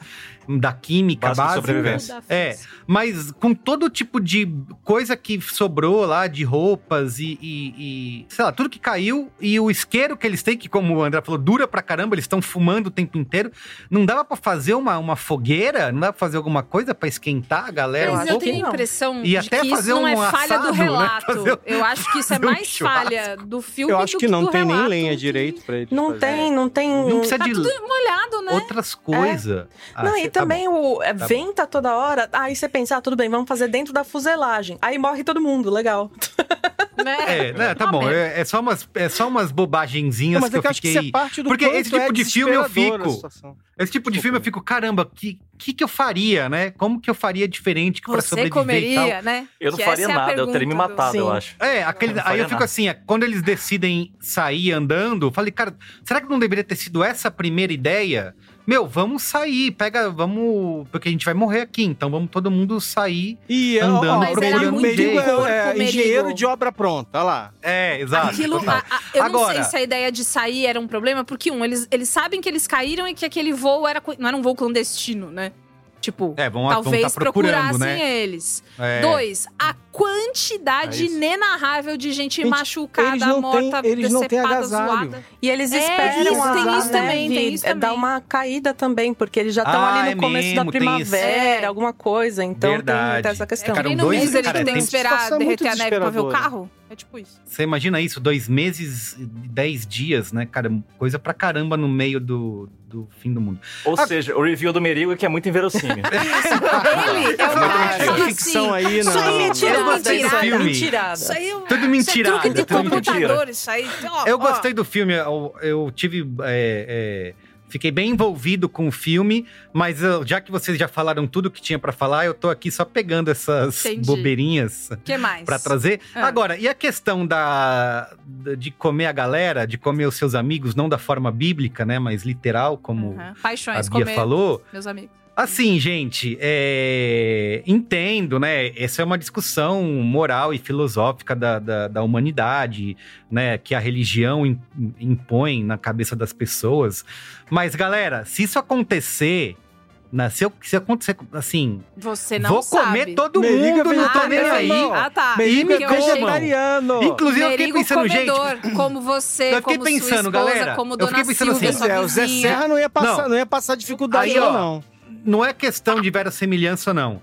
da química básica. É, mas com todo tipo de coisa que sobrou lá, de roupas e, e, e, sei lá, tudo que caiu e o isqueiro que eles têm, que como o André falou, dura pra caramba, eles estão fumando o tempo inteiro. Não dava para fazer uma, uma fogueira? Não dava pra fazer alguma coisa para esquentar a galera? Mas um eu tenho a impressão e de até que fazer isso não é falha assado, do né? relato. Né? Eu acho que isso é mais um falha do filme Eu acho que, que não tem relato. nem lenha direito pra ele Não fazer. tem, não tem... Não precisa tá de tudo molhado, né? outras coisas. É. Ah, não, e também bom. o é, tá venta bom. toda hora. Aí você pensa, ah, tudo bem, vamos fazer dentro da fuselagem. Aí morre todo mundo, legal. Né? É, né, tá bom. É, é, só umas, é só umas bobagenzinhas não, que eu, eu fiquei. Que é parte do Porque esse tipo é de filme eu fico. Esse tipo de filme eu fico, caramba, que, que que eu faria, né? Como que eu faria diferente para sobreviver comeria, né? Eu não que faria nada, é eu teria me matado, do... eu acho. É, aquele, aí eu fico nada. assim, quando eles decidem sair andando, eu falei, cara, será que não deveria ter sido essa a primeira ideia? Meu, vamos sair, pega, vamos. Porque a gente vai morrer aqui, então vamos todo mundo sair e, andando, ó, procurando um jeito. É, é, engenheiro de obra pronta, olha lá. É, exato. Aquilo, a, a, eu Agora, não sei se a ideia de sair era um problema, porque, um, eles, eles sabem que eles caíram e que aquele voo era, não era um voo clandestino, né? Tipo, é, vão, talvez vão tá procurassem né? eles. É. Dois, a quantidade é inenarrável de gente, gente machucada, morta, tem, eles decepada, zoada. E eles é, esperam isso, tem isso também, tem isso também. Dá uma caída também, porque eles já estão ah, ali no é começo mesmo, da primavera, alguma coisa. Então Verdade. tem essa questão. É, cara, um dois, mês ele tem que esperar derreter a neve pra ver o carro? É tipo isso. Você imagina isso, dois meses e dez dias, né, cara? Coisa pra caramba no meio do, do fim do mundo. Ou ah, seja, o review do Merigo é que é muito inverossímil. Ele é uma cara, ficção aí, não. Isso aí é mentirada, filme. mentirada. Isso aí é, tudo mentirada. Isso é truque de computador, isso aí. Ó, eu gostei do filme, eu, eu tive... É, é, Fiquei bem envolvido com o filme, mas eu, já que vocês já falaram tudo que tinha para falar, eu tô aqui só pegando essas Entendi. bobeirinhas para trazer. Ah. Agora, e a questão da de comer a galera, de comer os seus amigos, não da forma bíblica, né, mas literal, como uhum. Paixões, a Bia falou. Meus amigos. Assim, gente, é... entendo, né? Essa é uma discussão moral e filosófica da, da, da humanidade, né? Que a religião impõe na cabeça das pessoas. Mas, galera, se isso acontecer, né, se, eu, se acontecer assim. Você não vou sabe. comer todo Meriga mundo, não tô nem aí. Ah, tá. Meriga é vegetariano. Inclusive, eu fiquei pensando, comedor, gente. Como você, eu fiquei como pensando, esposa, galera. como dona eu fiquei pensando Silvia, assim. É, o Zé Serra não ia passar, não. não ia passar dificuldade, aí, ó, não não é questão de verossemelhança, não.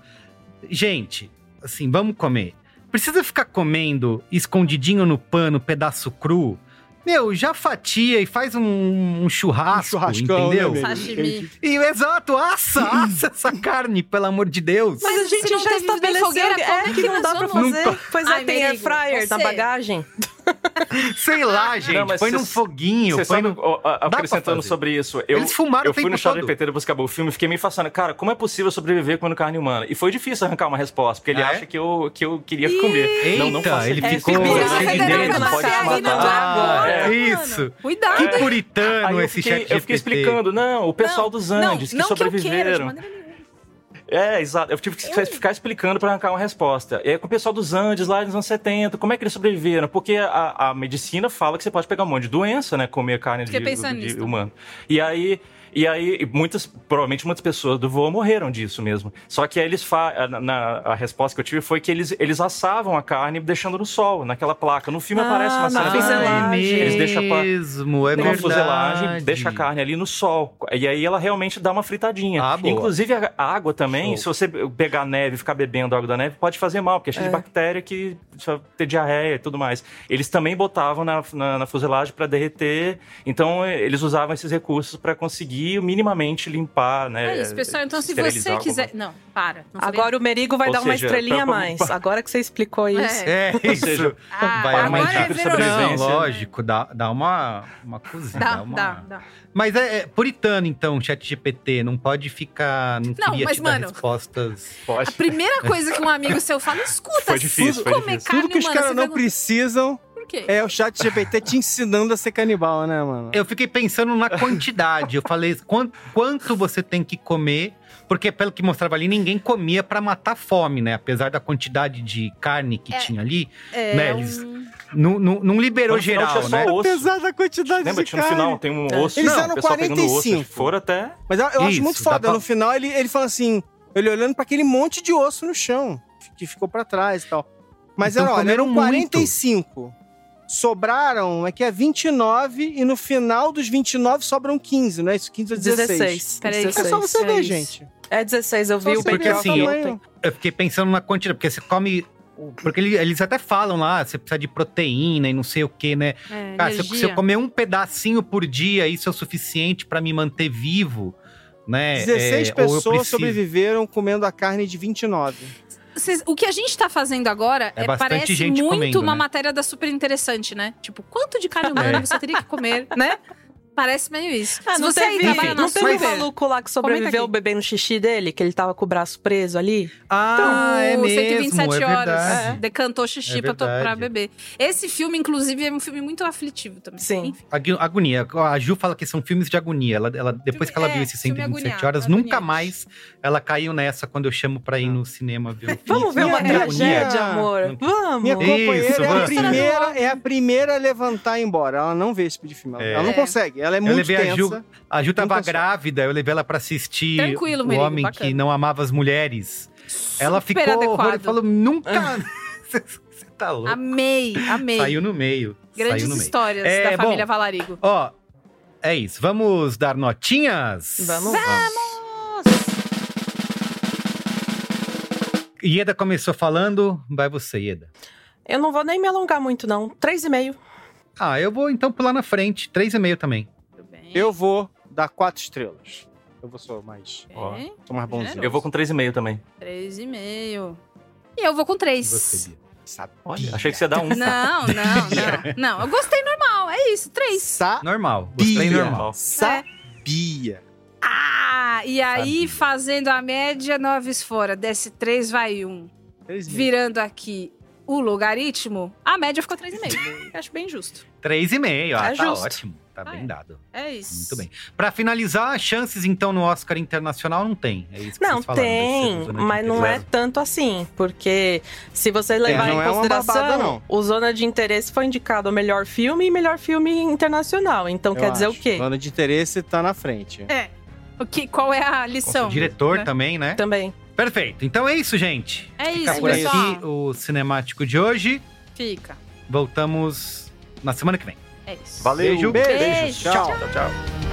Gente, assim, vamos comer. Precisa ficar comendo escondidinho no pano, pedaço cru? Meu, já fatia e faz um, um churrasco, um entendeu? Né, Sashimi. E, exato, assa, assa essa carne, pelo amor de Deus. Mas a gente já estabeleceu fogueira, é, que, que não dá pra fazer. Nunca. Pois é, Ai, tem air fryer na bagagem. Sei lá, gente. Não, põe cê, num foguinho. Põe sabe, no... acrescentando sobre isso. Eu, Eles fumaram Eu fui no Charlie PT depois que acabou o filme e fiquei meio fascinado. Cara, como é possível sobreviver comendo carne humana? E foi difícil arrancar uma resposta, porque ele ah, acha é? que, eu, que eu queria comer. Eita, não, não faço ele ficou cheio de dedo. Pode te matar. É. Isso. Cuidado. Que puritano esse chat Eu fiquei explicando. Não, o pessoal dos Andes que sobreviveram. É, exato. Eu tive que eu... ficar explicando para arrancar uma resposta. Aí, com o pessoal dos Andes, lá nos anos 70, como é que eles sobreviveram? Porque a, a medicina fala que você pode pegar um monte de doença, né? Comer carne de, de, de humano. E aí e aí, muitas, provavelmente muitas pessoas do voo morreram disso mesmo. Só que aí eles fa na, a resposta que eu tive foi que eles, eles assavam a carne deixando no sol, naquela placa. No filme ah, aparece uma cena fuselagem. Eles deixam mesmo, é uma fuselagem, deixa a carne ali no sol. E aí ela realmente dá uma fritadinha. Ah, Inclusive a água também, Show. se você pegar neve e ficar bebendo água da neve, pode fazer mal, porque é cheio é. de bactéria que ter diarreia e tudo mais. Eles também botavam na, na, na fuselagem para derreter, então eles usavam esses recursos para conseguir conseguir minimamente limpar, né? É isso, pessoal. Então, se você quiser. Não, para. Não Agora o Merigo vai Ou dar seja, uma estrelinha a mais. Agora que você explicou isso. É, é isso. Seja, ah, vai aumentar é sobrevivência. Não, lógico, dá, dá uma, uma cozinha. Dá, dá, uma... dá, dá. Mas é, é, puritano, então, chat GPT. Não pode ficar. Não, não queria mas, te mano, respostas. Pode. A primeira coisa que um amigo seu fala, escuta, foi difícil, foi comer difícil. carne, Tudo que os caras não precisam quê? É o chat GPT te ensinando a ser canibal, né, mano? Eu fiquei pensando na quantidade. Eu falei, quanto, quanto você tem que comer porque pelo que mostrava ali, ninguém comia para matar fome, né? Apesar da quantidade de carne que é, tinha ali, é, né? Eles um... não, não, não liberou geral, né? Osso. Apesar da quantidade Lembra, de carne. no final, tem um osso. Eles eram 45. Osso, for até... Mas eu, eu Isso, acho muito foda. Pra... No final, ele, ele fala assim, ele olhando para aquele monte de osso no chão, que ficou para trás e tal. Mas então, era, olha, eram 45. Muito sobraram, é que é 29 e no final dos 29 sobram 15, não é isso? 15 ou 16. 16. Peraí, é só você é ver, isso. gente. É 16, eu vi o Porque assim, eu, eu, fiquei pensando na quantidade, porque você come porque eles até falam lá, você precisa de proteína e não sei o que, né? É, Cara, se, se, eu comer um pedacinho por dia, isso é o suficiente para me manter vivo, né? 16 é, pessoas preciso... sobreviveram comendo a carne de 29 o que a gente tá fazendo agora é, é parece muito comendo, uma né? matéria da super interessante, né? Tipo, quanto de carne humana é. você teria que comer, né? Parece meio isso. Ah, não você teve, enfim, não teve um maluco lá que sobreviveu bebendo xixi dele, que ele tava com o braço preso ali? Ah, então, é mesmo, 127 é horas. É. Decantou xixi é pra, pra beber. Esse filme, inclusive, é um filme muito aflitivo também. Sim. Enfim. Agonia. A Ju fala que são filmes de agonia. Ela, ela depois filme, que ela viu é, esses 127 agonia, horas, agonia. nunca mais ela caiu nessa quando eu chamo pra ir no cinema ver Vamos ver uma tragédia, amor. Vamos. Minha companheira Isso, é, a primeira, é a primeira a levantar e ir embora. Ela não vê esse tipo de filme. Ela não consegue. Ela é muito eu levei tensa. A Ju, a Ju tava grávida, eu levei ela pra assistir Tranquilo, O Homem bacana. que Não Amava as Mulheres. Super ela ficou horror, falou, nunca... Você tá louco. Amei, amei. Saiu no meio. Grandes no meio. histórias é, da família bom, Valarigo. Ó, é isso. Vamos dar notinhas? Vamos. Vamos! Ieda começou falando, vai você, Ieda. Eu não vou nem me alongar muito, não. Três e meio. Ah, eu vou então pular na frente. Três e meio também. Eu vou dar quatro estrelas. Eu vou só mais. Ó, sou mais bonzinho. Eu vou com três e meio também. Três e meio. E eu vou com três. Você, Sabia. Olha, achei que você ia dar um. Não, não, não. Não, eu gostei normal. É isso, três. Sa normal. Gostei normal. Sabia. Ah, e aí, Sabia. fazendo a média, nove fora. Desce três, vai um. Virando aqui o logaritmo, a média ficou 3,5. Acho bem justo. 3,5, ah, é tá justo. ótimo. Tá bem é. dado. É isso. Muito bem. Pra finalizar, chances então no Oscar Internacional não tem. É isso que Não, falaram, tem, mas não é tanto assim. Porque se vocês é, levarem é, em consideração, é babada, o Zona de Interesse foi indicado o melhor filme e melhor filme internacional. Então Eu quer dizer o quê? Zona de Interesse tá na frente. É. O que, qual é a lição? O diretor né? também, né? Também. Perfeito. Então é isso, gente. É Fica isso, por pessoal. aqui o cinemático de hoje. Fica. Voltamos na semana que vem. É isso. Valeu. Beijo. Beijo. Beijo. Tchau. tchau. tchau.